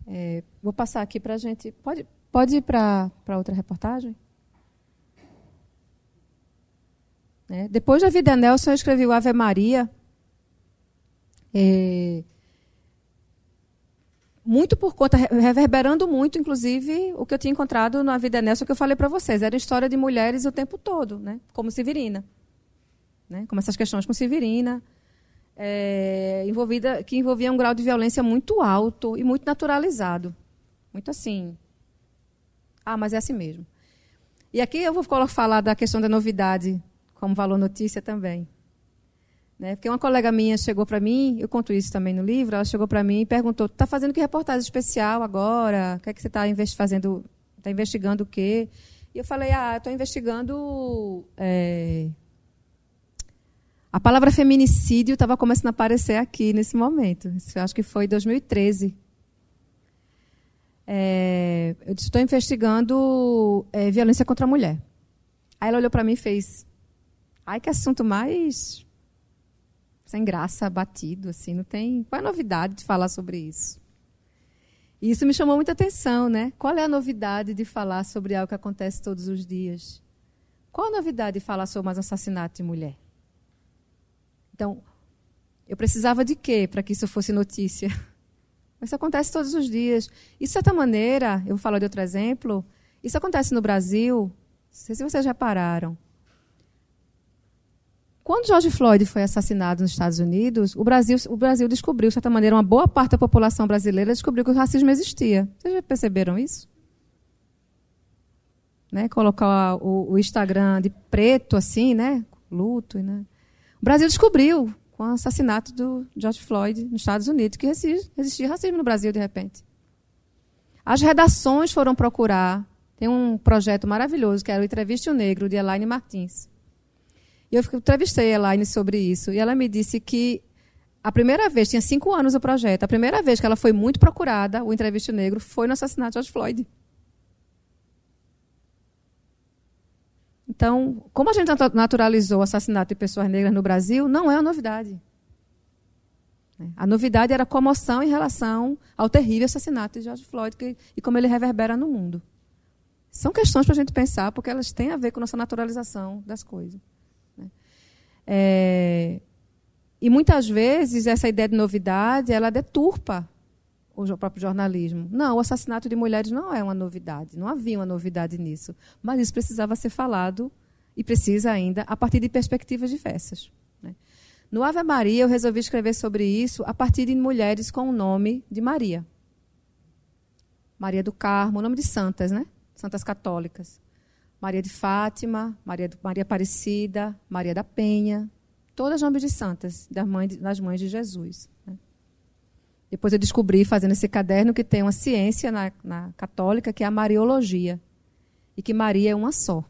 É, vou passar aqui para a gente. Pode, pode ir para outra reportagem? É, depois da vida Nelson, eu escrevi o Ave Maria. É, muito por conta, reverberando muito, inclusive, o que eu tinha encontrado na vida Nelson, que eu falei para vocês. Era história de mulheres o tempo todo, né? como Severina. Né? Como essas questões com Severina, é, envolvida, que envolvia um grau de violência muito alto e muito naturalizado. Muito assim. Ah, mas é assim mesmo. E aqui eu vou falar da questão da novidade, como valor notícia também. Né? Porque uma colega minha chegou para mim, eu conto isso também no livro, ela chegou para mim e perguntou: está fazendo que reportagem especial agora? O que é que você está fazendo? Está investigando o quê? E eu falei: ah, estou investigando. É... A palavra feminicídio estava começando a aparecer aqui nesse momento. Isso acho que foi em 2013. É... eu estou investigando é, violência contra a mulher. Aí ela olhou para mim e fez: ai, que assunto mais sem graça, batido, assim, não tem. Qual é a novidade de falar sobre isso? E isso me chamou muita atenção, né? Qual é a novidade de falar sobre algo que acontece todos os dias? Qual a novidade de falar sobre mais assassinato de mulher? Então, eu precisava de quê para que isso fosse notícia? Isso acontece todos os dias. E, de certa maneira, eu vou falar de outro exemplo, isso acontece no Brasil, não sei se vocês repararam. Quando George Floyd foi assassinado nos Estados Unidos, o Brasil, o Brasil descobriu, de certa maneira, uma boa parte da população brasileira descobriu que o racismo existia. Vocês já perceberam isso? Né? Colocar o, o Instagram de preto, assim, né? Luto. Né? O Brasil descobriu, com o assassinato do George Floyd nos Estados Unidos, que existia racismo no Brasil, de repente. As redações foram procurar. Tem um projeto maravilhoso, que era o Entrevista o Negro, de Elaine Martins e eu entrevistei a Elaine sobre isso. E ela me disse que a primeira vez, tinha cinco anos o projeto, a primeira vez que ela foi muito procurada, o Entrevista Negro, foi no assassinato de George Floyd. Então, como a gente naturalizou o assassinato de pessoas negras no Brasil, não é uma novidade. A novidade era a comoção em relação ao terrível assassinato de George Floyd que, e como ele reverbera no mundo. São questões para a gente pensar, porque elas têm a ver com nossa naturalização das coisas. É, e muitas vezes essa ideia de novidade ela deturpa o próprio jornalismo. Não, o assassinato de mulheres não é uma novidade, não havia uma novidade nisso. Mas isso precisava ser falado e precisa ainda a partir de perspectivas diversas. Né? No Ave Maria, eu resolvi escrever sobre isso a partir de mulheres com o nome de Maria. Maria do Carmo, o nome de santas, né? Santas católicas. Maria de Fátima, Maria, Maria Aparecida, Maria da Penha, todas nomes de santas, das mães, das mães de Jesus. Depois eu descobri, fazendo esse caderno, que tem uma ciência na, na, católica que é a Mariologia, e que Maria é uma só.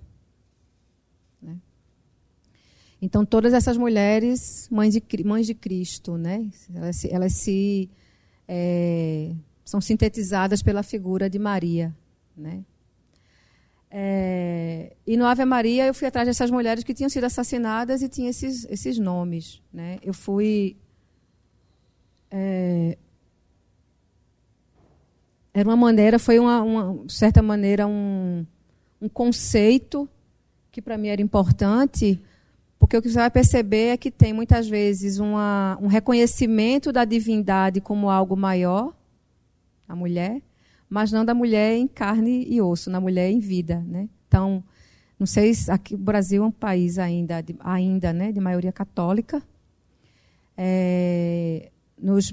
Né? Então, todas essas mulheres, mães de, mães de Cristo, né? elas, se, elas se é, são sintetizadas pela figura de Maria. Né? É, e no Ave Maria eu fui atrás dessas mulheres que tinham sido assassinadas e tinham esses, esses nomes. Né? Eu fui. É, era uma maneira, foi uma, uma certa maneira um, um conceito que para mim era importante, porque o que você vai perceber é que tem muitas vezes uma, um reconhecimento da divindade como algo maior, a mulher, mas não da mulher em carne e osso, na mulher em vida. Né? Então, não sei se aqui o Brasil é um país ainda, de, ainda né, de maioria católica. É, nos,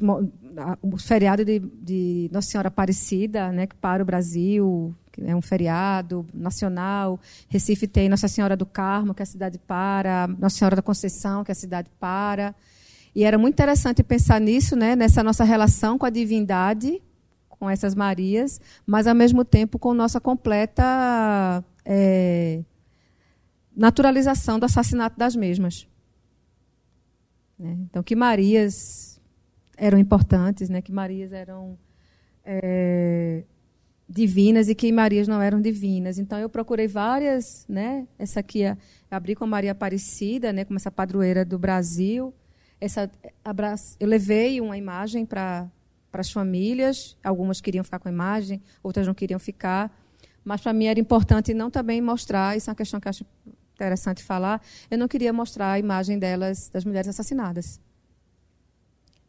o feriado de, de, Nossa Senhora Aparecida, né, que para o Brasil, que é um feriado nacional. Recife tem Nossa Senhora do Carmo, que é a cidade para, Nossa Senhora da Conceição, que é a cidade para. E era muito interessante pensar nisso, né, nessa nossa relação com a divindade, com essas Marias, mas ao mesmo tempo com nossa completa é, naturalização do assassinato das mesmas. Né? Então, que Marias eram importantes, né? que Marias eram é, divinas e que Marias não eram divinas. Então, eu procurei várias, né? essa aqui, é, abri com a Maria Aparecida, né? como essa padroeira do Brasil. Essa, eu levei uma imagem para para as famílias, algumas queriam ficar com a imagem, outras não queriam ficar, mas para mim era importante não também mostrar, isso é uma questão que acho interessante falar, eu não queria mostrar a imagem delas, das mulheres assassinadas.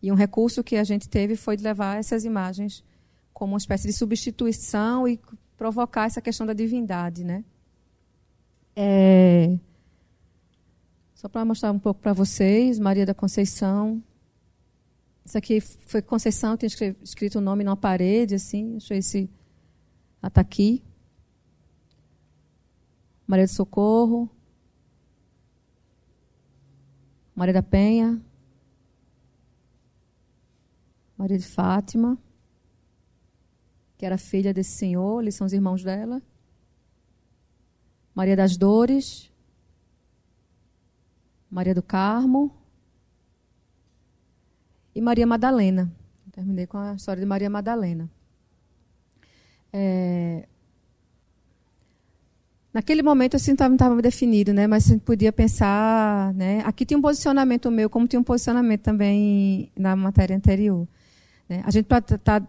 E um recurso que a gente teve foi de levar essas imagens como uma espécie de substituição e provocar essa questão da divindade, né? É... Só para mostrar um pouco para vocês, Maria da Conceição. Isso aqui foi Conceição, tem escrito o nome numa parede, assim. Ela está aqui. Maria do Socorro. Maria da Penha. Maria de Fátima que era filha desse senhor, eles são os irmãos dela. Maria das Dores, Maria do Carmo e Maria Madalena. Terminei com a história de Maria Madalena. É... Naquele momento assim não estava definido, né? Mas a gente podia pensar, né? Aqui tinha um posicionamento meu, como tinha um posicionamento também na matéria anterior. Né? A gente está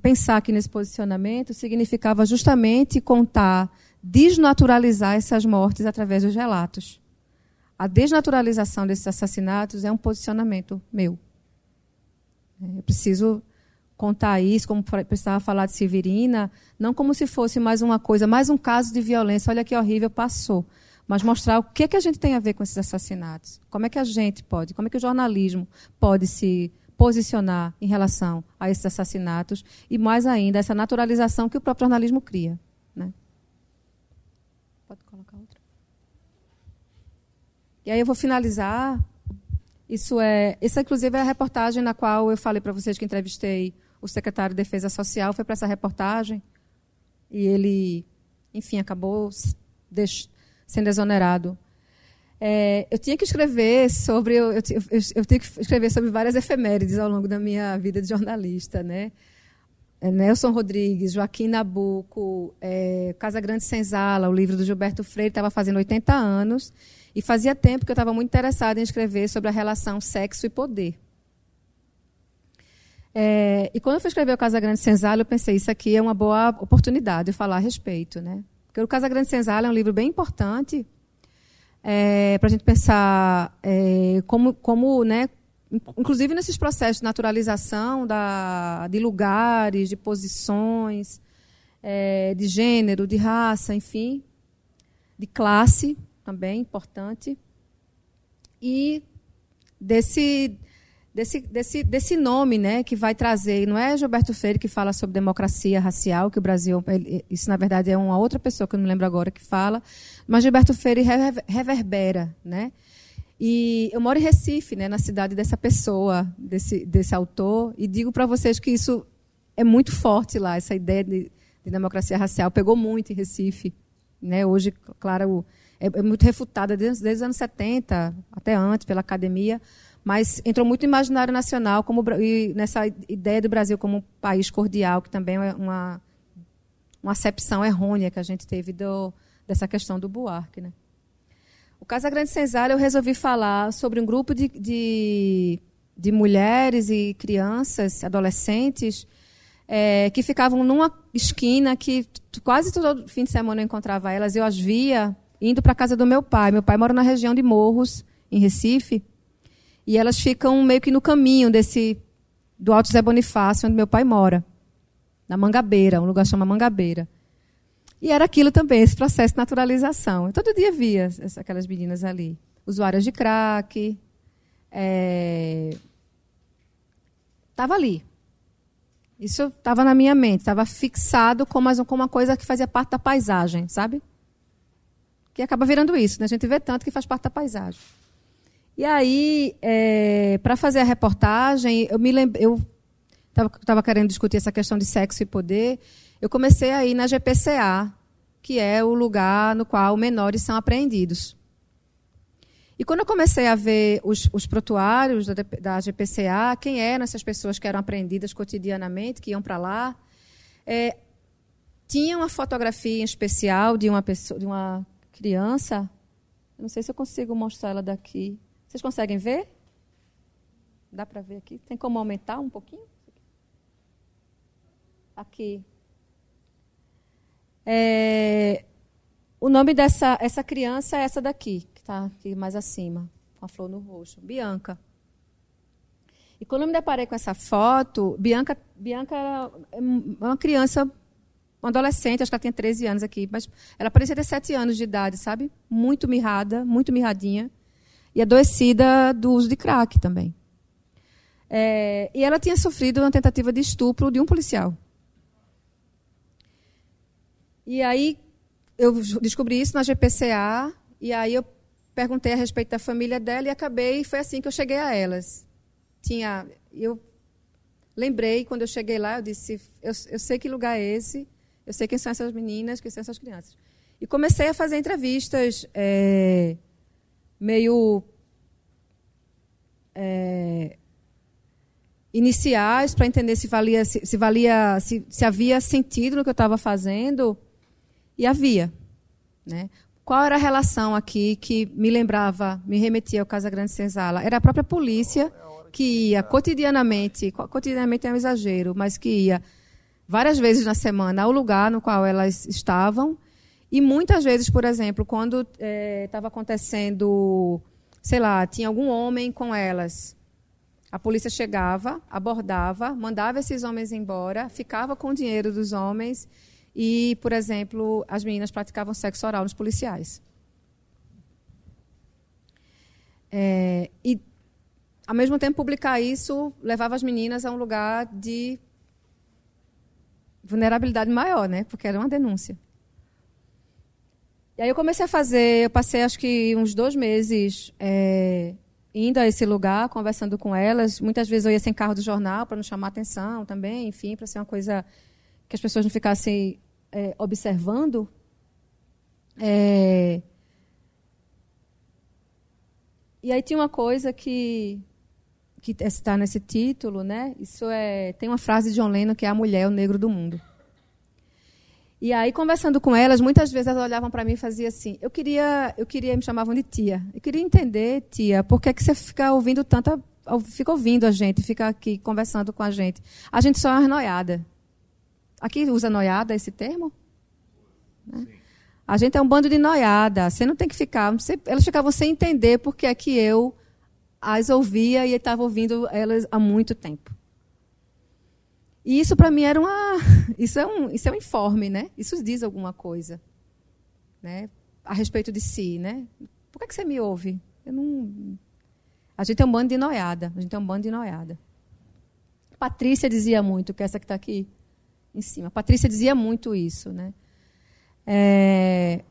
pensar aqui nesse posicionamento significava justamente contar, desnaturalizar essas mortes através dos relatos. A desnaturalização desses assassinatos é um posicionamento meu. É, eu preciso contar isso, como precisava falar de Severina, não como se fosse mais uma coisa, mais um caso de violência, olha que horrível, passou. Mas mostrar o que, que a gente tem a ver com esses assassinatos. Como é que a gente pode, como é que o jornalismo pode se posicionar em relação a esses assassinatos e, mais ainda, essa naturalização que o próprio jornalismo cria. Né? Pode colocar outra. E aí eu vou finalizar. Isso é, essa inclusive é a reportagem na qual eu falei para vocês que entrevistei o secretário de Defesa Social, foi para essa reportagem e ele, enfim, acabou sendo exonerado é, eu tinha que escrever sobre eu, eu, eu, eu tinha que escrever sobre várias efemérides ao longo da minha vida de jornalista, né? É, Nelson Rodrigues, Joaquim Nabuco, é, Casa Grande Senzala, o livro do Gilberto Freire estava fazendo 80 anos e fazia tempo que eu estava muito interessada em escrever sobre a relação sexo e poder. É, e quando eu fui escrever o Casa Grande Senzala, eu pensei isso aqui é uma boa oportunidade de falar a respeito, né? Porque o Casa Grande Senzala é um livro bem importante é, para a gente pensar é, como, como né, inclusive nesses processos de naturalização da, de lugares, de posições, é, de gênero, de raça, enfim, de classe também importante, e desse desse, desse, desse nome né, que vai trazer. Não é Gilberto Freire que fala sobre democracia racial, que o Brasil. Ele, isso, na verdade, é uma outra pessoa que eu não lembro agora que fala, mas Gilberto Freire reverbera. Né? E eu moro em Recife, né, na cidade dessa pessoa, desse, desse autor, e digo para vocês que isso é muito forte lá, essa ideia de, de democracia racial. Pegou muito em Recife. Né? Hoje, claro, é, é muito refutada desde, desde os anos 70, até antes, pela academia mas entrou muito no imaginário nacional como e nessa ideia do Brasil como um país cordial, que também é uma uma acepção errônea que a gente teve do, dessa questão do Buarque, né? O Casa Grande Senzala eu resolvi falar sobre um grupo de, de, de mulheres e crianças, adolescentes, é, que ficavam numa esquina que quase todo fim de semana eu encontrava elas, eu as via indo para a casa do meu pai. Meu pai mora na região de Morros, em Recife, e elas ficam meio que no caminho desse do Alto Zé Bonifácio, onde meu pai mora, na Mangabeira, um lugar chama Mangabeira. E era aquilo também, esse processo de naturalização. Eu todo dia via aquelas meninas ali, usuárias de crack, é... ali. Isso estava na minha mente, estava fixado como, uma coisa que fazia parte da paisagem, sabe? Que acaba virando isso, né? A gente vê tanto que faz parte da paisagem. E aí, é, para fazer a reportagem, eu me lembro, eu estava querendo discutir essa questão de sexo e poder. Eu comecei a ir na GPCA, que é o lugar no qual menores são apreendidos. E quando eu comecei a ver os, os protuários da, da, GPCA, quem eram essas pessoas que eram apreendidas cotidianamente, que iam para lá, é, tinha uma fotografia em especial de uma pessoa, de uma criança. Não sei se eu consigo mostrar ela daqui. Vocês conseguem ver? Dá para ver aqui? Tem como aumentar um pouquinho? Aqui. É, o nome dessa essa criança é essa daqui está aqui mais acima, com a flor no rosto. Bianca. E quando eu me deparei com essa foto, Bianca, Bianca é uma criança, uma adolescente, acho que ela tem 13 anos aqui, mas ela parecia ter 7 anos de idade, sabe? Muito mirrada, muito mirradinha. E adoecida do uso de crack também. É, e ela tinha sofrido uma tentativa de estupro de um policial. E aí eu descobri isso na GPCA, e aí eu perguntei a respeito da família dela e acabei, foi assim que eu cheguei a elas. Tinha, eu lembrei quando eu cheguei lá, eu disse, eu, eu sei que lugar é esse, eu sei quem são essas meninas, quem são essas crianças. E comecei a fazer entrevistas é, meio é, iniciais para entender se valia, se, se valia, se, se havia sentido no que eu estava fazendo. E havia, né? Qual era a relação aqui que me lembrava, me remetia ao Casa Grande Senzala? Era a própria polícia que ia cotidianamente, cotidianamente é um exagero, mas que ia várias vezes na semana ao lugar no qual elas estavam. E muitas vezes, por exemplo, quando estava eh, acontecendo, sei lá, tinha algum homem com elas, a polícia chegava, abordava, mandava esses homens embora, ficava com o dinheiro dos homens e, por exemplo, as meninas praticavam sexo oral nos policiais. É, e, ao mesmo tempo, publicar isso levava as meninas a um lugar de vulnerabilidade maior, né? Porque era uma denúncia. E aí eu comecei a fazer, eu passei acho que uns dois meses é, indo a esse lugar, conversando com elas. Muitas vezes eu ia sem carro do jornal para não chamar atenção também, enfim, para ser uma coisa que as pessoas não ficassem é, observando, é... e aí tinha uma coisa que que está nesse título, né? Isso é tem uma frase de John Lennon que é a mulher, o negro do mundo. E aí conversando com elas, muitas vezes elas olhavam para mim e faziam assim: eu queria, eu queria, me chamavam de tia. Eu queria entender, tia, por que, é que você fica ouvindo tanta, fica ouvindo a gente, fica aqui conversando com a gente? A gente só é uma noiada. Aqui usa noiada esse termo? Né? A gente é um bando de noiada. Você não tem que ficar. Você, elas ficavam sem entender porque é que eu as ouvia e estava ouvindo elas há muito tempo. E isso para mim era uma. Isso é, um, isso é um informe, né? Isso diz alguma coisa. Né? A respeito de si, né? Por que, é que você me ouve? Eu não. A gente é um bando de noiada. A gente é um bando de noiada. Patrícia dizia muito, que é essa que está aqui, em cima. Patrícia dizia muito isso, né? É...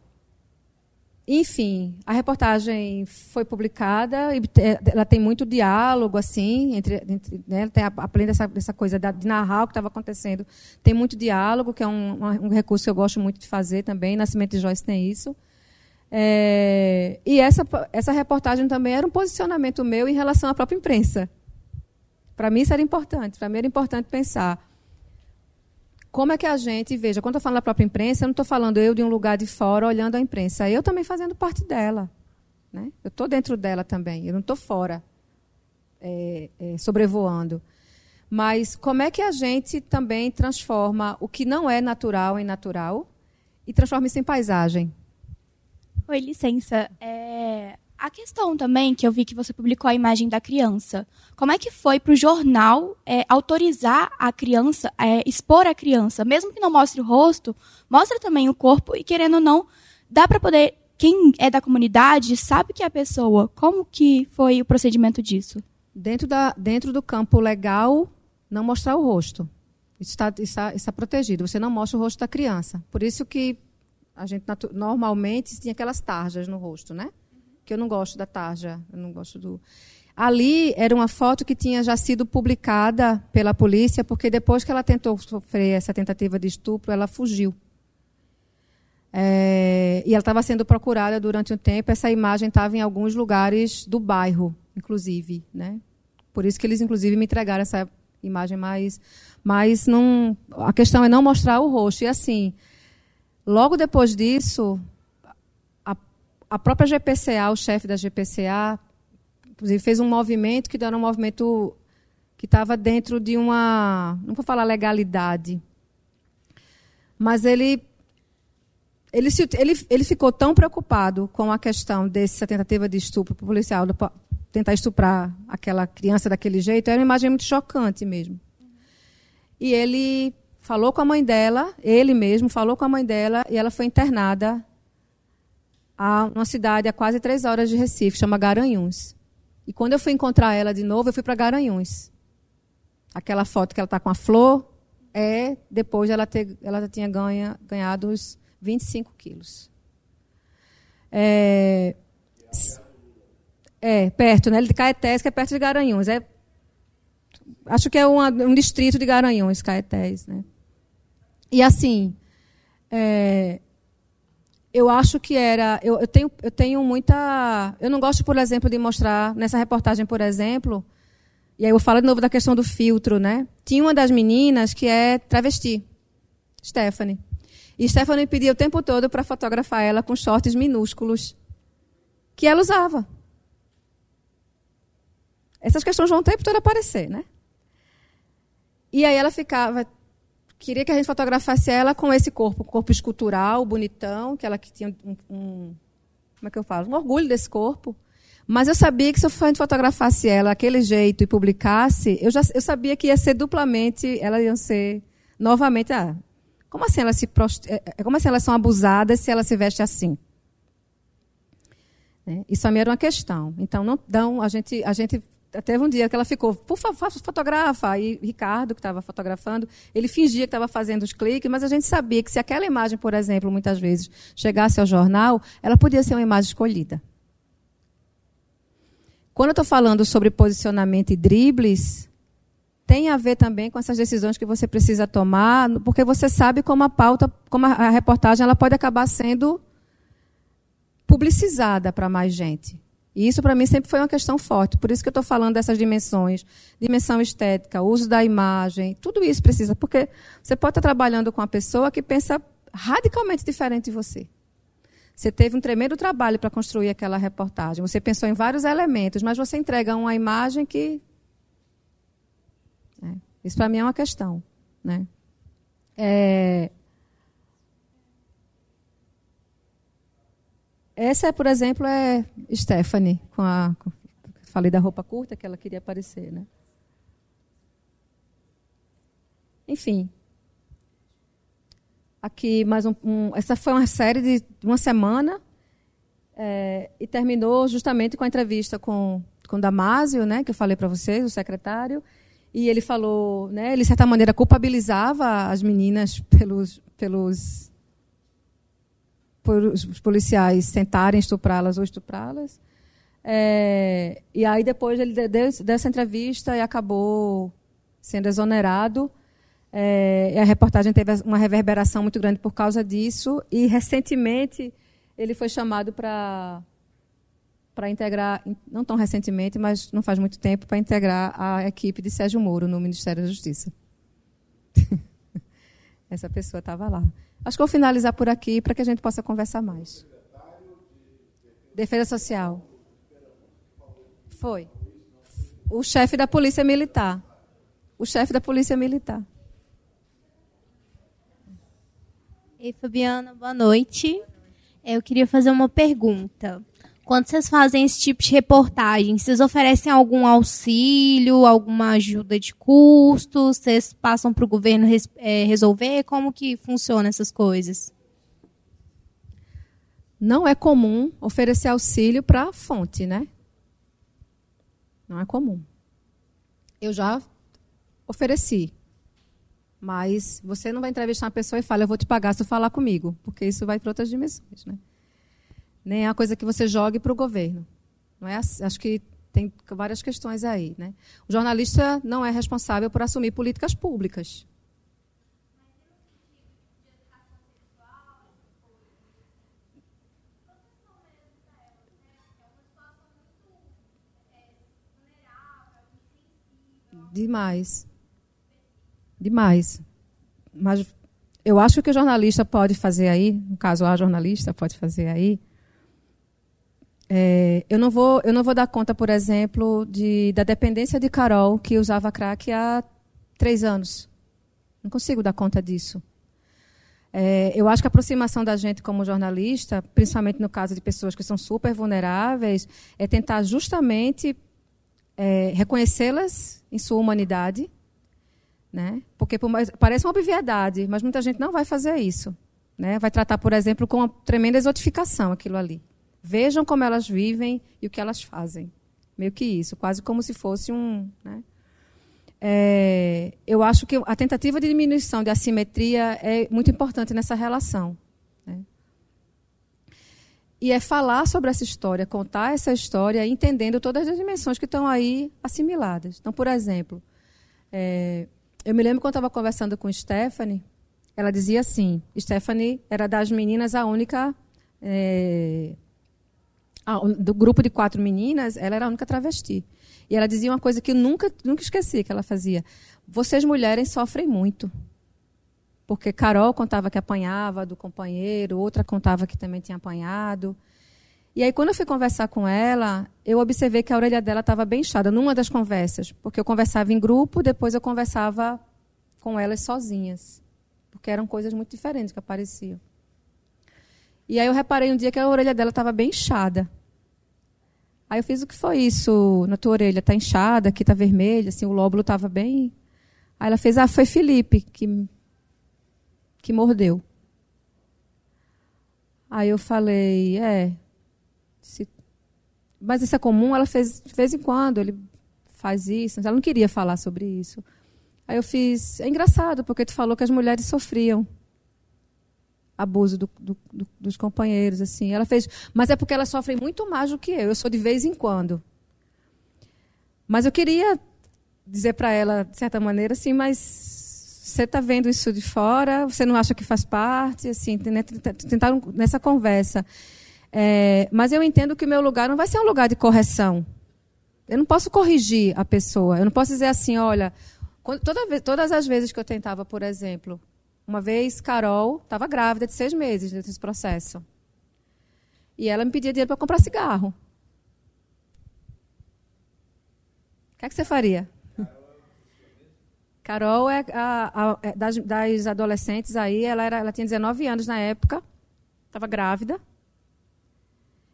Enfim, a reportagem foi publicada e ela tem muito diálogo assim entre, entre né, tem além dessa, dessa coisa de narrar o que estava acontecendo, tem muito diálogo que é um, um, recurso que eu gosto muito de fazer também. Nascimento de Joyce tem isso. É, e essa essa reportagem também era um posicionamento meu em relação à própria imprensa. Para mim isso era importante. Para mim era importante pensar como é que a gente, veja, quando eu falo da própria imprensa, eu não estou falando eu de um lugar de fora olhando a imprensa, eu também fazendo parte dela. Né? Eu estou dentro dela também, eu não estou fora, é, é, sobrevoando. Mas como é que a gente também transforma o que não é natural em natural e transforma isso em paisagem? Oi, licença. É, a questão também, que eu vi que você publicou a imagem da criança, como é que foi para o jornal é, autorizar a criança, é, expor a criança, mesmo que não mostre o rosto, mostra também o corpo e, querendo ou não, dá para poder, quem é da comunidade sabe que é a pessoa. Como que foi o procedimento disso? Dentro, da, dentro do campo legal, não mostrar o rosto. está, está, está protegido. Você não mostra o rosto da criança. Por isso que a gente normalmente tinha aquelas tarjas no rosto, né? Que eu não gosto da tarja, eu não gosto do. Ali era uma foto que tinha já sido publicada pela polícia, porque depois que ela tentou sofrer essa tentativa de estupro, ela fugiu. É, e ela estava sendo procurada durante um tempo. Essa imagem estava em alguns lugares do bairro, inclusive, né? Por isso que eles, inclusive, me entregaram essa imagem mais, mas não. A questão é não mostrar o rosto. E assim, logo depois disso, a própria GPCA, o chefe da GPCA, inclusive fez um movimento que era um movimento que estava dentro de uma, não vou falar legalidade, mas ele ele, se, ele, ele ficou tão preocupado com a questão dessa tentativa de estupro policial, tentar estuprar aquela criança daquele jeito, era uma imagem muito chocante mesmo. E ele falou com a mãe dela, ele mesmo falou com a mãe dela, e ela foi internada a uma cidade a quase três horas de Recife, chama Garanhuns. E quando eu fui encontrar ela de novo, eu fui para Garanhuns. Aquela foto que ela está com a flor é depois ela, ter, ela tinha ganha, ganhado os 25 quilos. É, é perto, né? De Caetés, que é perto de Garanhuns. É, acho que é um distrito de Garanhuns, Caetés. Né? E assim, é, eu acho que era. Eu, eu, tenho, eu tenho muita. Eu não gosto, por exemplo, de mostrar, nessa reportagem, por exemplo, e aí eu falo de novo da questão do filtro, né? Tinha uma das meninas que é travesti, Stephanie. E Stephanie pedia o tempo todo para fotografar ela com shorts minúsculos que ela usava. Essas questões vão o tempo todo aparecer, né? E aí ela ficava, queria que a gente fotografasse ela com esse corpo, corpo escultural, bonitão, que ela que tinha um, um, como é que eu falo, um orgulho desse corpo. Mas eu sabia que se gente fotografasse ela daquele jeito e publicasse, eu já eu sabia que ia ser duplamente, elas iam ser novamente, ah, como assim elas se. É, é, como assim elas são abusadas se ela se veste assim? É, isso a mim era uma questão. Então não dão, a gente, a gente teve um dia que ela ficou, por favor, fotografa. E Ricardo, que estava fotografando, ele fingia que estava fazendo os cliques, mas a gente sabia que se aquela imagem, por exemplo, muitas vezes chegasse ao jornal, ela podia ser uma imagem escolhida. Quando eu estou falando sobre posicionamento e dribles, tem a ver também com essas decisões que você precisa tomar, porque você sabe como a pauta, como a reportagem, ela pode acabar sendo publicizada para mais gente. E isso para mim sempre foi uma questão forte. Por isso que eu estou falando dessas dimensões, dimensão estética, uso da imagem, tudo isso precisa, porque você pode estar trabalhando com uma pessoa que pensa radicalmente diferente de você. Você teve um tremendo trabalho para construir aquela reportagem. Você pensou em vários elementos, mas você entrega uma imagem que né? Isso para mim é uma questão. Né? É... Essa, por exemplo, é Stephanie, com a. Falei da roupa curta que ela queria aparecer. Né? Enfim. Aqui mais um, um, Essa foi uma série de uma semana é, e terminou justamente com a entrevista com, com Damásio, né, que eu falei para vocês, o secretário, e ele falou, né, ele de certa maneira culpabilizava as meninas pelos, pelos os policiais tentarem estuprá-las ou estuprá-las. É, e aí depois ele deu dessa entrevista e acabou sendo exonerado. É, a reportagem teve uma reverberação muito grande por causa disso. E recentemente ele foi chamado para para integrar, não tão recentemente, mas não faz muito tempo, para integrar a equipe de Sérgio Moro no Ministério da Justiça. Essa pessoa estava lá. Acho que vou finalizar por aqui para que a gente possa conversar mais. Defesa Social. Foi. O chefe da Polícia Militar. O chefe da Polícia Militar. Ei, Fabiana, boa noite. Eu queria fazer uma pergunta. Quando vocês fazem esse tipo de reportagem, vocês oferecem algum auxílio, alguma ajuda de custos? Vocês passam para o governo res, é, resolver? Como que funciona essas coisas? Não é comum oferecer auxílio para a fonte, né? Não é comum. Eu já ofereci. Mas você não vai entrevistar uma pessoa e fala, eu vou te pagar se tu falar comigo, porque isso vai para outras dimensões. Né? Nem é uma coisa que você jogue para o governo. Não é acho que tem várias questões aí. Né? O jornalista não é responsável por assumir políticas públicas. Demais. Demais. Mas eu acho que o jornalista pode fazer aí, no caso a jornalista pode fazer aí. É, eu não vou, eu não vou dar conta, por exemplo, de, da dependência de Carol que usava crack há três anos. Não consigo dar conta disso. É, eu acho que a aproximação da gente como jornalista, principalmente no caso de pessoas que são super vulneráveis, é tentar justamente é, reconhecê-las em sua humanidade, né? Porque mais, parece uma obviedade, mas muita gente não vai fazer isso, né? Vai tratar, por exemplo, com uma tremenda exotificação aquilo ali. Vejam como elas vivem e o que elas fazem, meio que isso, quase como se fosse um, né? É, eu acho que a tentativa de diminuição de assimetria é muito importante nessa relação. Né? E é falar sobre essa história, contar essa história, entendendo todas as dimensões que estão aí assimiladas. Então, por exemplo, é, eu me lembro quando estava conversando com Stephanie, ela dizia assim: Stephanie era das meninas a única. É, a, do grupo de quatro meninas, ela era a única travesti. E ela dizia uma coisa que eu nunca, nunca esqueci que ela fazia: Vocês mulheres sofrem muito porque Carol contava que apanhava do companheiro, outra contava que também tinha apanhado. E aí, quando eu fui conversar com ela, eu observei que a orelha dela estava bem inchada, numa das conversas. Porque eu conversava em grupo, depois eu conversava com elas sozinhas. Porque eram coisas muito diferentes que apareciam. E aí eu reparei um dia que a orelha dela estava bem inchada. Aí eu fiz o que foi isso? Na tua orelha está inchada, aqui está vermelha, assim, o lóbulo estava bem. Aí ela fez, ah, foi Felipe que que mordeu. Aí eu falei, é. Se... Mas isso é comum? Ela fez de vez em quando, ele faz isso. Ela não queria falar sobre isso. Aí eu fiz. É engraçado, porque tu falou que as mulheres sofriam abuso do, do, do, dos companheiros, assim. Ela fez, mas é porque elas sofrem muito mais do que eu. Eu sou de vez em quando. Mas eu queria dizer para ela, de certa maneira, assim, mas você está vendo isso de fora, você não acha que faz parte, assim, né, tentar nessa conversa. É, mas eu entendo que o meu lugar não vai ser um lugar de correção. Eu não posso corrigir a pessoa. Eu não posso dizer assim, olha, toda, todas as vezes que eu tentava, por exemplo, uma vez Carol estava grávida de seis meses nesse processo. E ela me pedia dinheiro para comprar cigarro. O que, é que você faria? Carol é a, a, é das, das, adolescentes aí, ela, era, ela tinha 19 anos na época, estava grávida.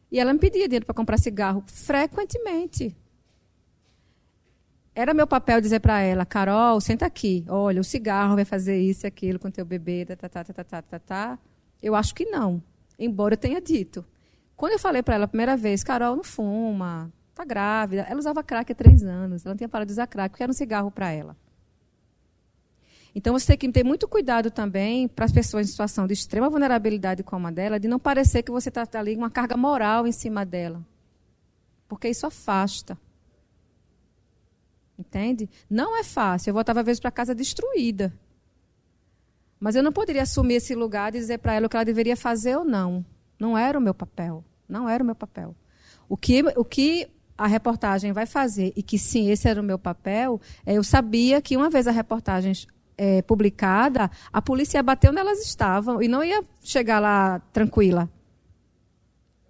E ela me pedia dinheiro para comprar cigarro frequentemente. Era meu papel dizer para ela, Carol, senta aqui, olha, o cigarro vai fazer isso e aquilo com teu bebê, tá, tá, tá, tá, tá, tá, tá. Eu acho que não, embora eu tenha dito. Quando eu falei para ela a primeira vez, Carol, não fuma, tá grávida. Ela usava crack há três anos, ela não tinha parado de usar crack, porque era um cigarro para ela. Então você tem que ter muito cuidado também para as pessoas em situação de extrema vulnerabilidade como a dela, de não parecer que você está ali com uma carga moral em cima dela. Porque isso afasta. Entende? Não é fácil. Eu voltava às vezes para casa destruída. Mas eu não poderia assumir esse lugar e dizer para ela o que ela deveria fazer ou não. Não era o meu papel. Não era o meu papel. O que, o que a reportagem vai fazer, e que sim, esse era o meu papel, é, eu sabia que uma vez a reportagem é, publicada, a polícia ia bater onde elas estavam e não ia chegar lá tranquila.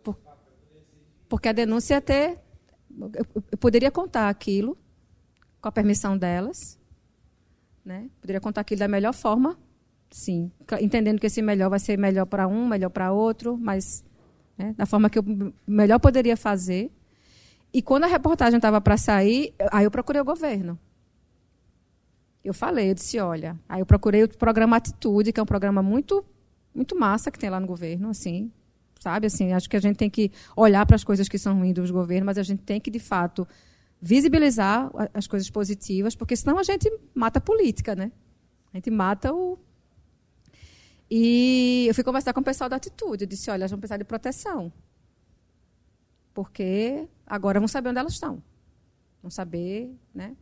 Por, porque a denúncia ia ter. Eu, eu, poderia contar aquilo com a permissão delas. Né? Poderia contar aquilo da melhor forma, sim. Entendendo que esse melhor vai ser melhor para um, melhor para outro, mas né, da forma que eu melhor poderia fazer. E quando a reportagem estava para sair, aí eu procurei o governo. Eu falei, eu disse, olha, aí eu procurei o programa Atitude, que é um programa muito muito massa que tem lá no governo, assim, sabe? Assim, acho que a gente tem que olhar para as coisas que são ruins dos governos, mas a gente tem que, de fato, visibilizar as coisas positivas, porque senão a gente mata a política, né? A gente mata o. E eu fui conversar com o pessoal da atitude. Eu disse: olha, elas vão precisar de proteção. Porque agora vão saber onde elas estão. Vão saber, né?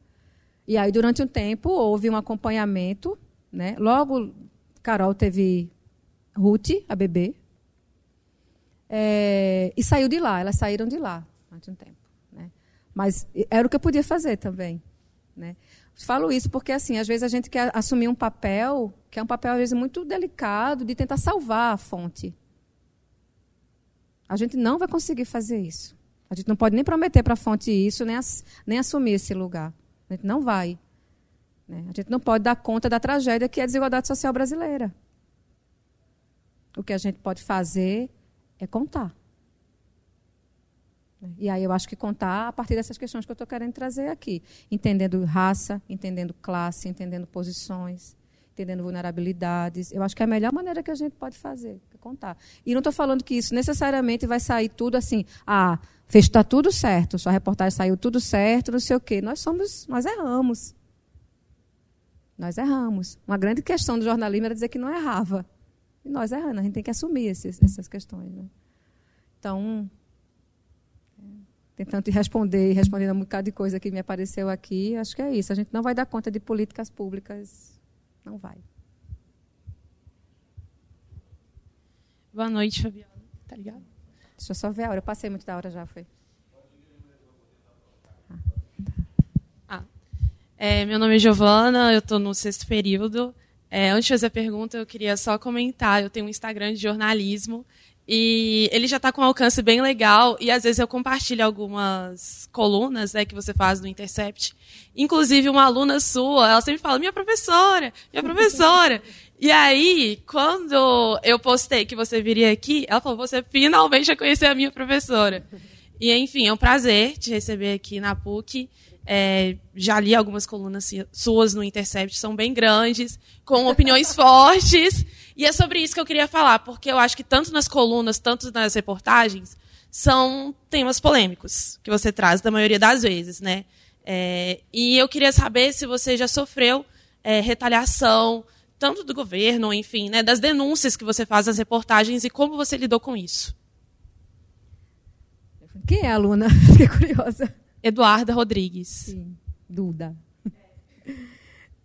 E aí, durante um tempo, houve um acompanhamento. Né? Logo, Carol teve Ruth, a bebê. É, e saiu de lá, elas saíram de lá durante um tempo. Mas era o que eu podia fazer também. Né? Falo isso porque, assim, às vezes a gente quer assumir um papel, que é um papel, às vezes, muito delicado, de tentar salvar a fonte. A gente não vai conseguir fazer isso. A gente não pode nem prometer para a fonte isso, nem, ass nem assumir esse lugar. A gente não vai. Né? A gente não pode dar conta da tragédia que é a desigualdade social brasileira. O que a gente pode fazer é contar. E aí eu acho que contar a partir dessas questões que eu estou querendo trazer aqui. Entendendo raça, entendendo classe, entendendo posições, entendendo vulnerabilidades. Eu acho que é a melhor maneira que a gente pode fazer, é contar. E não estou falando que isso necessariamente vai sair tudo assim, ah, fez está tudo certo, sua reportagem saiu tudo certo, não sei o quê. Nós somos, nós erramos. Nós erramos. Uma grande questão do jornalismo era dizer que não errava. E nós erramos, a gente tem que assumir esses, essas questões. Né? Então, tentando responder e respondendo a um bocado de coisa que me apareceu aqui, acho que é isso. A gente não vai dar conta de políticas públicas. Não vai. Boa noite, Fabiana. Tá ligado? Deixa eu só ver a hora. Eu passei muito da hora já, foi. Ah, ah. É, meu nome é Giovana, eu estou no sexto período. É, antes de fazer a pergunta, eu queria só comentar. Eu tenho um Instagram de jornalismo e ele já está com um alcance bem legal e às vezes eu compartilho algumas colunas né, que você faz no Intercept. Inclusive, uma aluna sua, ela sempre fala, minha professora, minha professora. e aí, quando eu postei que você viria aqui, ela falou, você finalmente vai conhecer a minha professora. E, enfim, é um prazer te receber aqui na PUC. É, já li algumas colunas suas no Intercept, são bem grandes, com opiniões fortes. E é sobre isso que eu queria falar, porque eu acho que tanto nas colunas, tanto nas reportagens, são temas polêmicos que você traz, da maioria das vezes, né? É, e eu queria saber se você já sofreu é, retaliação, tanto do governo, enfim, né, das denúncias que você faz nas reportagens e como você lidou com isso. Quem é a aluna? Fiquei curiosa. Eduarda Rodrigues. Sim, Duda.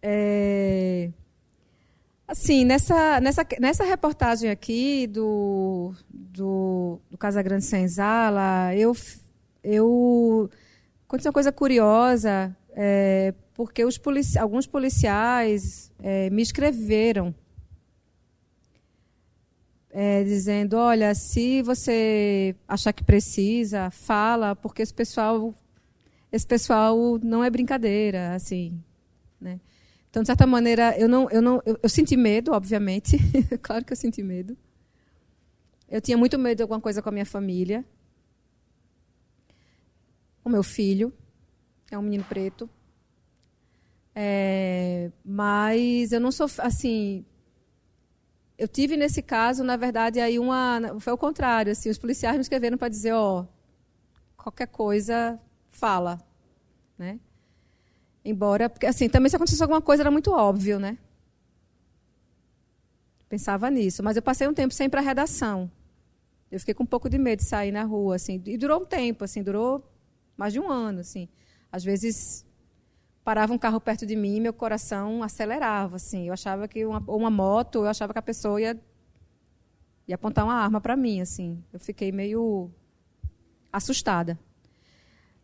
É... Assim, nessa, nessa, nessa reportagem aqui do, do, do Casagrande Senzala, eu, eu aconteceu uma coisa curiosa, é, porque os polici alguns policiais é, me escreveram é, dizendo, olha, se você achar que precisa, fala, porque esse pessoal, esse pessoal não é brincadeira, assim? Então, de certa maneira, eu não, eu não, eu, eu senti medo, obviamente, claro que eu senti medo. Eu tinha muito medo de alguma coisa com a minha família, com meu filho, é um menino preto. É, mas eu não sou assim. Eu tive nesse caso, na verdade, aí uma foi o contrário. Assim, os policiais me escreveram para dizer, ó, qualquer coisa fala, né? Embora, porque assim, também se acontecesse alguma coisa era muito óbvio, né? Pensava nisso, mas eu passei um tempo sem ir para a redação. Eu fiquei com um pouco de medo de sair na rua, assim, e durou um tempo, assim, durou mais de um ano, assim. Às vezes parava um carro perto de mim e meu coração acelerava, assim. Eu achava que uma, uma moto, eu achava que a pessoa ia, ia apontar uma arma para mim, assim. Eu fiquei meio assustada.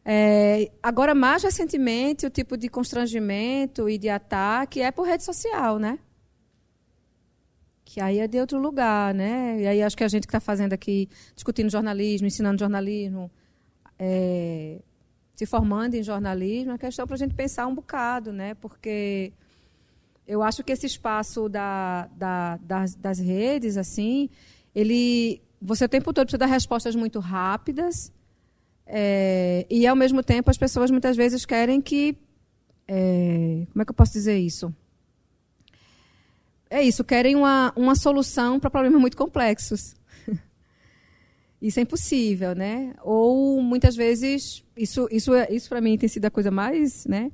É, agora, mais recentemente, o tipo de constrangimento e de ataque é por rede social, né? Que aí é de outro lugar, né? E aí acho que a gente que está fazendo aqui, discutindo jornalismo, ensinando jornalismo, é, se formando em jornalismo, é questão para a gente pensar um bocado, né? Porque eu acho que esse espaço da, da, das, das redes, assim, ele, você o tempo todo precisa dar respostas muito rápidas, é, e, ao mesmo tempo, as pessoas muitas vezes querem que. É, como é que eu posso dizer isso? É isso, querem uma, uma solução para problemas muito complexos. isso é impossível, né? Ou muitas vezes, isso, isso, isso para mim tem sido a coisa mais. Né?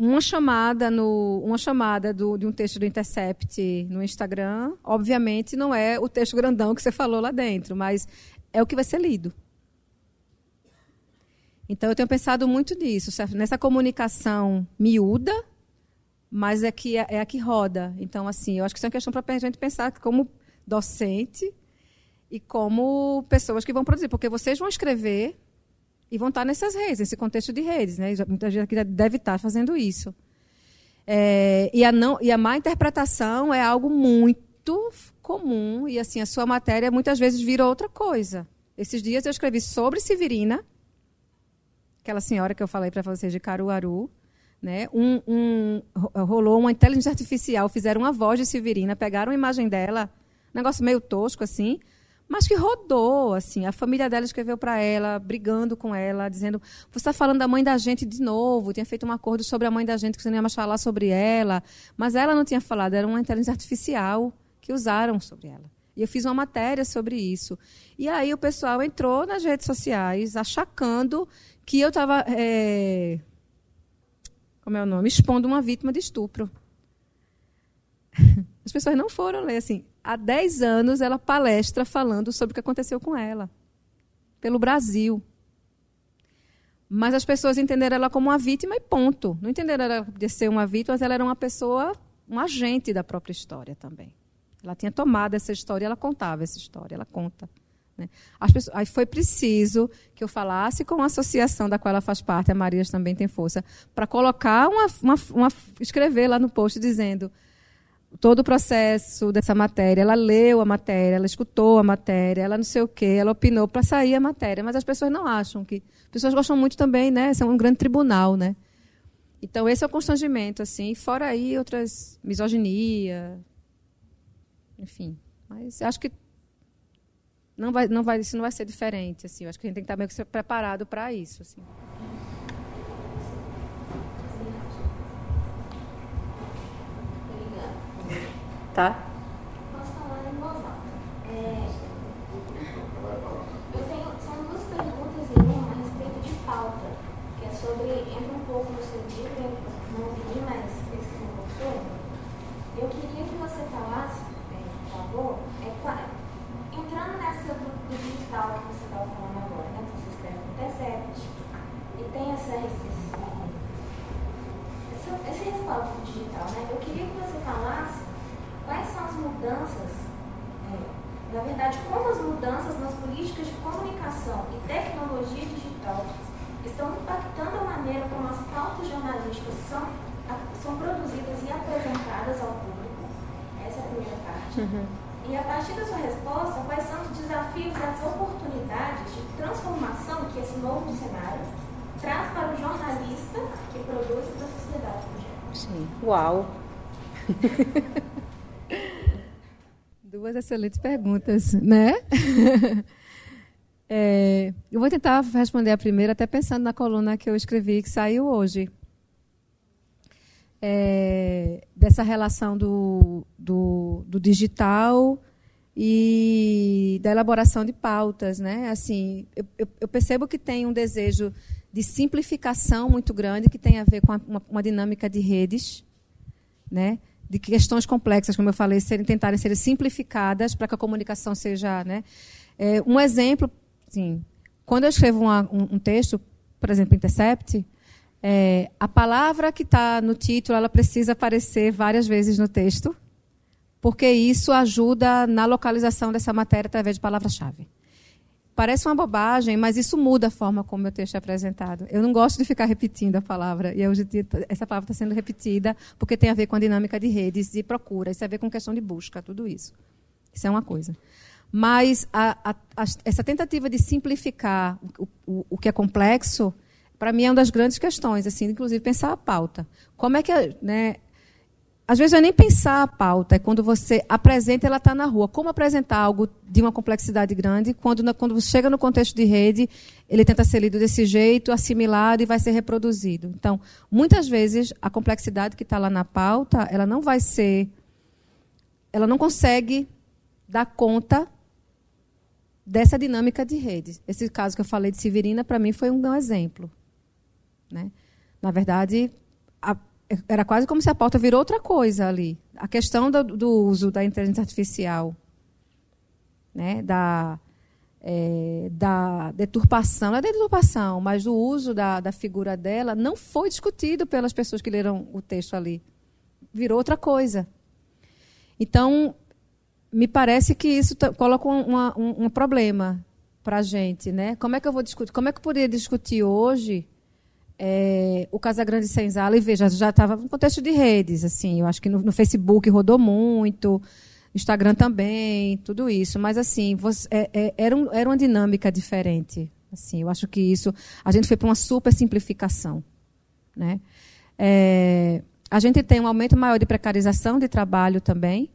uma chamada no uma chamada do, de um texto do Intercept no Instagram, obviamente não é o texto grandão que você falou lá dentro, mas é o que vai ser lido. Então eu tenho pensado muito nisso, nessa comunicação miúda, mas é que é, é a que roda. Então assim, eu acho que isso é uma questão para a gente pensar como docente e como pessoas que vão produzir, porque vocês vão escrever e vão estar nessas redes, nesse contexto de redes. Né? Muita gente aqui deve estar fazendo isso. É, e, a não, e a má interpretação é algo muito comum, e assim, a sua matéria muitas vezes vira outra coisa. Esses dias eu escrevi sobre Severina, aquela senhora que eu falei para vocês de Caruaru, né? Um, um, rolou uma inteligência artificial, fizeram uma voz de Severina, pegaram a imagem dela, negócio meio tosco assim, mas que rodou, assim. A família dela escreveu para ela, brigando com ela, dizendo: Você está falando da mãe da gente de novo. Tinha feito um acordo sobre a mãe da gente que você não ia mais falar sobre ela. Mas ela não tinha falado, era uma inteligência artificial que usaram sobre ela. E eu fiz uma matéria sobre isso. E aí o pessoal entrou nas redes sociais achacando que eu estava. É... Como é o nome? Expondo uma vítima de estupro. As pessoas não foram ler assim há 10 anos ela palestra falando sobre o que aconteceu com ela, pelo Brasil. Mas as pessoas entenderam ela como uma vítima e ponto. Não entenderam ela de ser uma vítima, mas ela era uma pessoa, um agente da própria história também. Ela tinha tomado essa história, ela contava essa história, ela conta. Né? Pessoas, aí foi preciso que eu falasse com a associação da qual ela faz parte, a Marias também tem força, para colocar uma, uma, uma, escrever lá no post dizendo todo o processo dessa matéria. Ela leu a matéria, ela escutou a matéria, ela não sei o quê, ela opinou para sair a matéria. Mas as pessoas não acham que. As pessoas gostam muito também, né? São um grande tribunal, né? Então, esse é o constrangimento, assim. Fora aí outras. misoginia. Enfim. Mas acho que. Não vai, não vai, isso não vai ser diferente, assim. Eu acho que a gente tem que estar meio que preparado para isso, assim. tá? Posso falar em voz alta. É, eu tenho, são duas perguntas em uma a respeito de pauta, que é sobre, entra um pouco no seu livro, não ouvi, mas pesquisei um pouco sobre. Eu queria que você falasse, é, por favor, é, entrando nessa do, do digital que você estava falando agora, né, que você escreve no Intercept, e tem essa restrição, esse, respaldo digital, né, eu queria que você falasse quais são as mudanças, é, na verdade, como as mudanças nas políticas de comunicação e tecnologia digital estão impactando a maneira como as pautas jornalísticas são, são produzidas e apresentadas ao público. Essa é a primeira parte. Uhum. E a partir da sua resposta, quais são os desafios e as oportunidades de transformação que esse novo cenário traz para o jornalista que produz e para a sociedade? Sim. Uau! Duas excelentes perguntas, né? É, eu vou tentar responder a primeira, até pensando na coluna que eu escrevi, que saiu hoje. É, dessa relação do, do, do, digital e da elaboração de pautas. Né? Assim, eu, eu, percebo que tem um desejo de simplificação muito grande, que tem a ver com uma, uma dinâmica de redes. Né? de questões complexas, como eu falei, serem, tentarem ser simplificadas para que a comunicação seja. Né? É, um exemplo, sim, quando eu escrevo uma, um, um, texto, por exemplo, Intercept, é, a palavra que está no título ela precisa aparecer várias vezes no texto, porque isso ajuda na localização dessa matéria através de palavra-chave. Parece uma bobagem, mas isso muda a forma como o texto é apresentado. Eu não gosto de ficar repetindo a palavra, e hoje essa palavra está sendo repetida porque tem a ver com a dinâmica de redes, de procura, isso tem a ver com questão de busca, tudo isso. Isso é uma coisa. Mas a, a, a, essa tentativa de simplificar o, o, o que é complexo, para mim é uma das grandes questões, assim, inclusive pensar a pauta. Como é que né, às vezes não é nem pensar a pauta, é quando você apresenta, ela está na rua. Como apresentar algo de uma complexidade grande, quando, quando você chega no contexto de rede, ele tenta ser lido desse jeito, assimilado e vai ser reproduzido. Então, muitas vezes, a complexidade que está lá na pauta, ela não vai ser. Ela não consegue dar conta dessa dinâmica de rede. Esse caso que eu falei de Severina, para mim, foi um exemplo. Né? Na verdade, a, era quase como se a pauta virou outra coisa ali. A questão do, do uso da inteligência artificial, né, da, é, da deturpação, não é deturpação, mas do uso da, da figura dela, não foi discutido pelas pessoas que leram o texto ali. Virou outra coisa. Então, me parece que isso coloca uma, um, um problema para a gente. Né? Como é que eu vou discutir? Como é que eu poderia discutir hoje é, o Casagrande Senzala? E veja, já estava no contexto de redes. assim Eu acho que no, no Facebook rodou muito. Instagram também, tudo isso. Mas, assim, você, é, é, era, um, era uma dinâmica diferente. Assim, eu acho que isso... A gente foi para uma super simplificação. Né? É, a gente tem um aumento maior de precarização de trabalho também.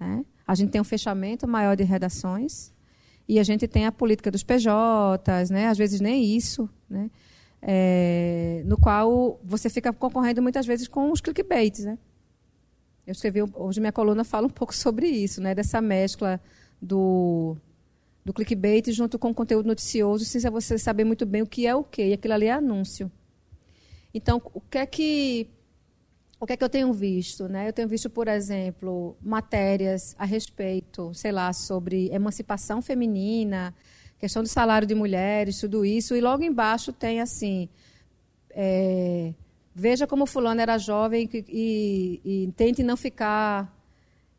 Né? A gente tem um fechamento maior de redações. E a gente tem a política dos PJs, né? às vezes nem isso. Né? É, no qual você fica concorrendo muitas vezes com os clickbaits, né? Eu escrevi, hoje minha coluna fala um pouco sobre isso, né? Dessa mescla do, do clickbait junto com conteúdo noticioso, sem você saber muito bem o que é o quê. E aquilo ali é anúncio. Então, o que é que o que é que eu tenho visto, né? Eu tenho visto, por exemplo, matérias a respeito, sei lá, sobre emancipação feminina, questão do salário de mulheres, tudo isso, e logo embaixo tem assim, é, Veja como fulano era jovem e, e, e, tente não ficar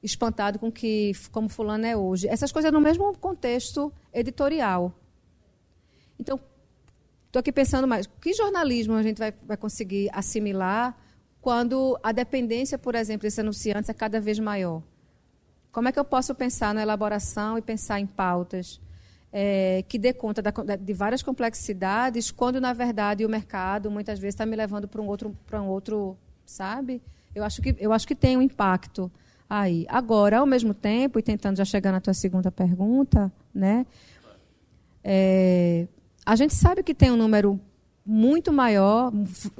espantado com que como fulano é hoje. Essas coisas no mesmo contexto editorial. Então, estou aqui pensando mais, que jornalismo a gente vai, vai conseguir assimilar quando a dependência, por exemplo, desses anunciantes é cada vez maior? Como é que eu posso pensar na elaboração e pensar em pautas é, que dê conta da, de várias complexidades, quando na verdade o mercado muitas vezes está me levando para um outro, para um outro, sabe? Eu acho que eu acho que tem um impacto aí. Agora, ao mesmo tempo, e tentando já chegar na tua segunda pergunta, né? É, a gente sabe que tem um número muito maior,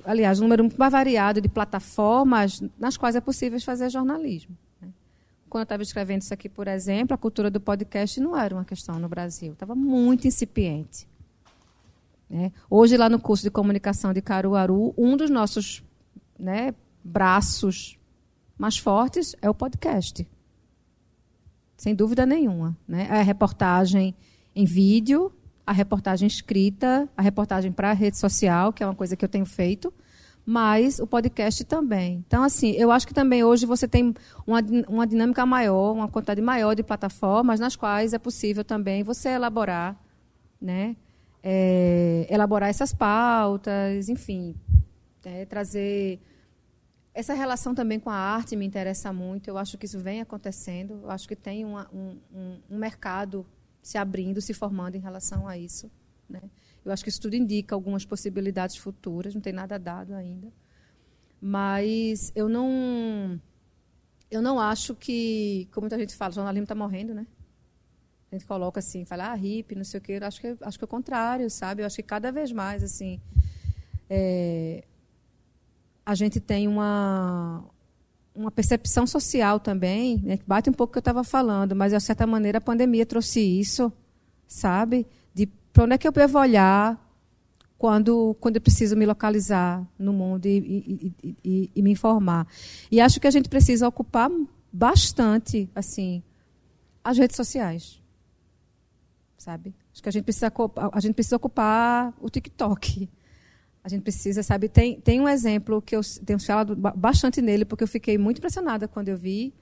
aliás, um número muito mais variado de plataformas nas quais é possível fazer jornalismo. Quando eu estava escrevendo isso aqui, por exemplo, a cultura do podcast não era uma questão no Brasil, estava muito incipiente. Né? Hoje, lá no curso de comunicação de Caruaru, um dos nossos né, braços mais fortes é o podcast. Sem dúvida nenhuma. Né? É a reportagem em vídeo, a reportagem escrita, a reportagem para a rede social, que é uma coisa que eu tenho feito, mas o podcast também. Então, assim, eu acho que também hoje você tem uma, uma dinâmica maior, uma quantidade maior de plataformas nas quais é possível também você elaborar, né? É, elaborar essas pautas, enfim, é, trazer essa relação também com a arte me interessa muito. Eu acho que isso vem acontecendo. Eu acho que tem uma, um, um, mercado se abrindo, se formando em relação a isso, né? Eu acho que isso tudo indica algumas possibilidades futuras, não tem nada dado ainda. Mas eu não eu não acho que, como muita gente fala, o jornalismo está morrendo, né? A gente coloca assim, fala, ah, hippie, não sei o quê. Eu acho que, acho que é o contrário, sabe? Eu acho que cada vez mais, assim, é, a gente tem uma, uma percepção social também, né, que bate um pouco o que eu estava falando, mas, de certa maneira, a pandemia trouxe isso, sabe? Para onde é que eu devo olhar quando, quando eu preciso me localizar no mundo e, e, e, e, me informar. E acho que a gente precisa ocupar bastante assim as redes sociais. Sabe? Acho que a gente precisa, a gente precisa ocupar o TikTok. A gente precisa, sabe? Tem, tem um exemplo que eu tenho falado bastante nele, porque eu fiquei muito impressionada quando eu vi,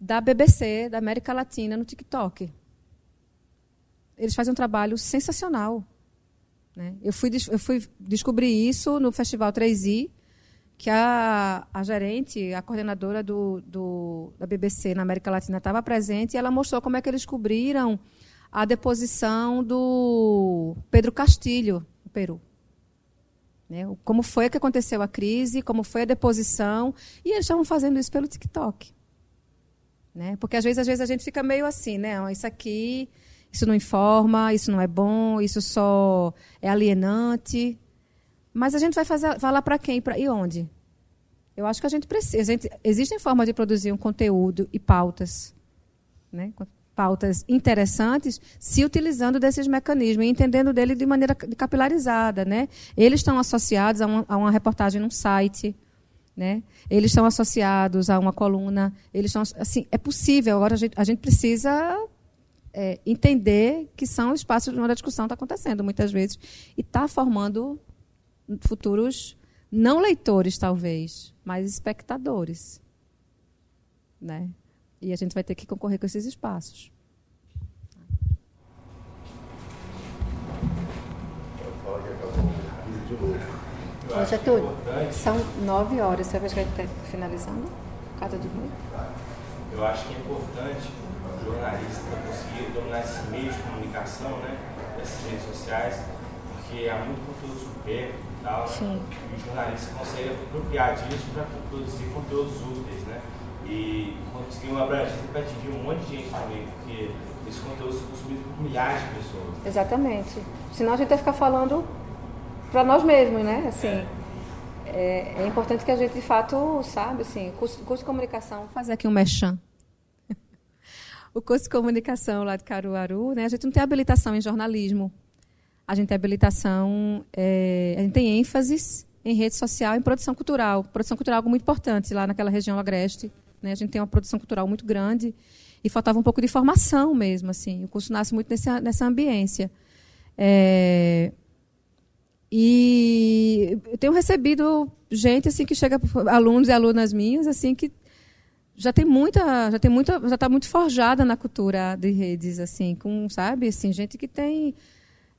da BBC, da América Latina, no TikTok eles fazem um trabalho sensacional. Né? Eu, fui, eu fui descobrir isso no Festival 3i, que a, a gerente, a coordenadora do, do, da BBC na América Latina estava presente e ela mostrou como é que eles cobriram a deposição do Pedro Castilho, no Peru. Né? Como foi que aconteceu a crise, como foi a deposição, e eles estavam fazendo isso pelo TikTok. Né? Porque às vezes, às vezes a gente fica meio assim, né? Isso aqui isso não informa, isso não é bom, isso só é alienante. Mas a gente vai fazer, falar para quem pra, e onde? Eu acho que a gente precisa. A gente, existem formas de produzir um conteúdo e pautas. Né? pautas interessantes, se utilizando desses mecanismos e entendendo dele de maneira capilarizada. Né? Eles estão associados a uma, a uma reportagem num site, né? eles estão associados a uma coluna, eles estão, assim, é possível, agora a gente, a gente precisa é, entender que são espaços onde a discussão está acontecendo muitas vezes e está formando futuros não leitores talvez, mas espectadores, né? E a gente vai ter que concorrer com esses espaços. Ô, Getúlio, são nove horas. Você vai estar finalizando? Casa do Rio? Eu acho que é importante jornalista conseguir dominar esse meio de comunicação, né? Essas redes sociais, porque há muito conteúdo supérfluo e tal. Né? E o jornalista consegue apropriar disso para produzir conteúdos úteis, né? e conseguir uma abrangência para atingir um monte de gente também, porque esse conteúdo é consumido por milhares de pessoas. Exatamente. Senão a gente vai ficar falando para nós mesmos, né? Assim, é. É, é. importante que a gente, de fato, sabe, assim, curso, curso de comunicação, vou fazer aqui um mechan. O curso de comunicação lá de Caruaru, né? A gente não tem habilitação em jornalismo. A gente tem habilitação, é, a gente tem ênfases em rede social, em produção cultural. Produção cultural é algo muito importante lá naquela região agreste. Né? A gente tem uma produção cultural muito grande e faltava um pouco de formação mesmo. Assim. O curso nasce muito nessa, nessa ambiência. É... E eu tenho recebido gente assim que chega, alunos e alunas minhas, assim que já tem muita, já tem muita, já está muito forjada na cultura de redes, assim, com, sabe, assim, gente que tem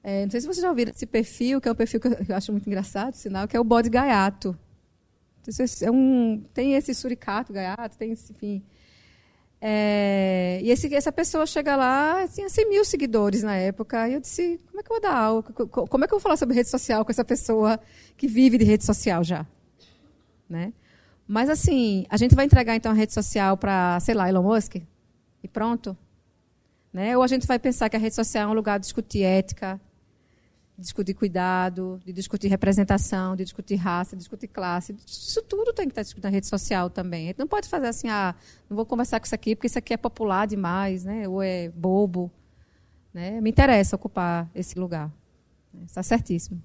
é, não sei se vocês já ouviram esse perfil, que é um perfil que eu acho muito engraçado, sinal, que é o bode gaiato. É um, tem esse suricato gaiato, tem esse, enfim. É, e esse, essa pessoa chega lá, tinha 100 mil seguidores na época, e eu disse, como é que eu vou dar aula? Como é que eu vou falar sobre rede social com essa pessoa que vive de rede social já? Né? Mas, assim, a gente vai entregar, então, a rede social para, sei lá, Elon Musk? E pronto? Né? Ou a gente vai pensar que a rede social é um lugar de discutir ética, de discutir cuidado, de discutir representação, de discutir raça, de discutir classe. Isso tudo tem que estar discutido na rede social também. A gente não pode fazer assim, ah, não vou conversar com isso aqui porque isso aqui é popular demais, né? ou é bobo. Né? Me interessa ocupar esse lugar. Está certíssimo.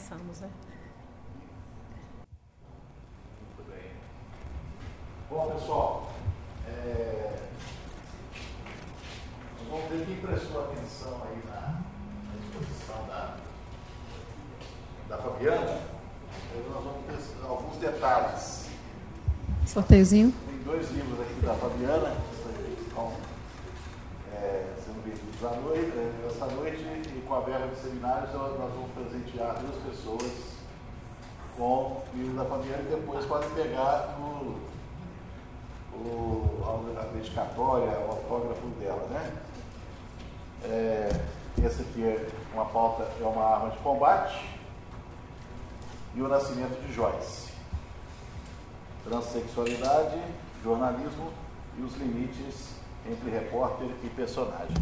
Cansamos, né? Muito bem. Bom, pessoal, é... nós vamos ver quem prestou atenção aí na, na exposição da, da Fabiana. Nós vamos ter alguns detalhes. Sorteiozinho? Tem dois livros aqui da Fabiana, que estão é, à noite, é, essa noite com a verba de seminários, nós vamos presentear duas pessoas com o livro da família e depois podem pegar o, o, a dedicatória, o autógrafo dela, né? É, essa aqui é uma pauta, é uma arma de combate e o nascimento de Joyce. Transsexualidade, jornalismo e os limites entre repórter e personagem.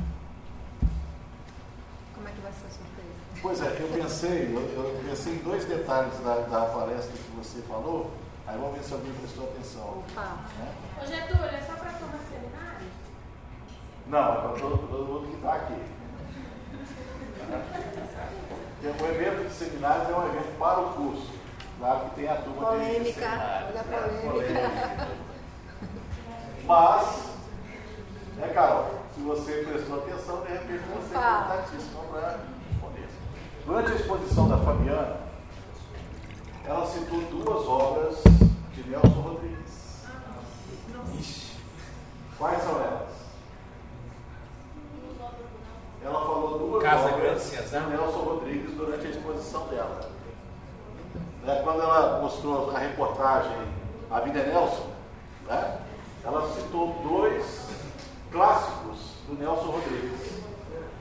Como é que vai ser o sorteio? Pois é, eu pensei, eu, eu pensei em dois detalhes da, da, palestra que você falou, aí vamos ver se alguém prestou atenção. Opa. Né? Ô Getúlio, é só para tomar seminário? Não, é para todo, todo mundo que está aqui. o evento de seminários é um evento para o curso. Claro que tem a turma polêmica, de seminários. Né? Polêmica. polêmica. Mas, né, Carol? Se você prestou atenção, de repente você é importantíssimo para. Durante a exposição da Fabiana, ela citou duas obras de Nelson Rodrigues. Ixi. Quais são elas? Ela falou duas Casa obras de Nelson Rodrigues durante a exposição dela. Né, quando ela mostrou a reportagem A Vida é Nelson, né, ela citou dois clássicos do Nelson Rodrigues.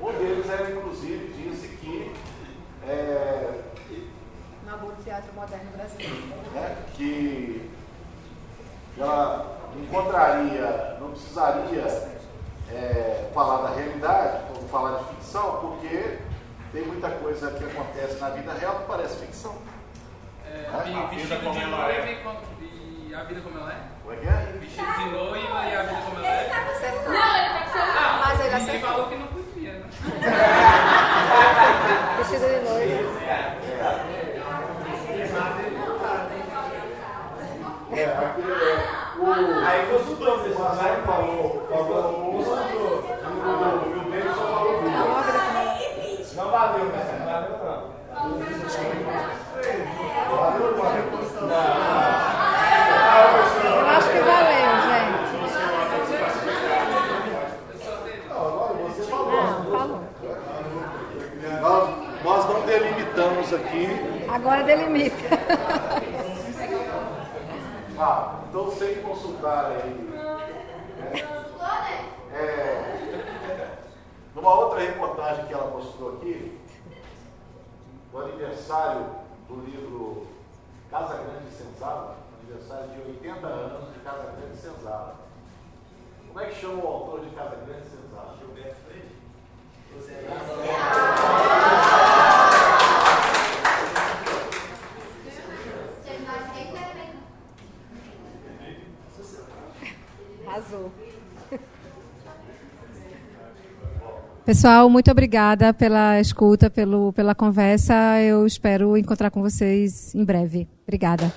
Um deles, ela inclusive disse que. É, Na do Teatro Moderno Brasileiro. Né, que ela encontraria, não precisaria é, falar da realidade, ou falar de ficção, porque tem muita coisa que acontece na vida real que parece ficção. É, a, a vida como ela é. E a vida como ela é? Como é que é? Vestido de noiva e a vida como ela é? Não, ele tá acertando. Ah, Mas ele ele falou que não podia, né? Vestido de noiva. É, é, Aí consultou, você o Marcelo falou, falou, consultou. E o David só falou duas. Não valeu, cara. Não valeu, não. Valeu, valeu. Eu acho que valeu, gente. Não, agora você falou. Não, falou. Nós, nós não delimitamos aqui. Agora delimita. Ah, então sem consultar aí. É, numa outra reportagem que ela mostrou aqui, o aniversário do livro Casa Grande e Senzala, aniversário de 80 anos de Casa Grande e Senzala. Como é que chama o autor de Casa Grande e Senzala? Gilberto Freire. Arrasou. Pessoal, muito obrigada pela escuta, pelo, pela conversa. Eu espero encontrar com vocês em breve. Obrigada.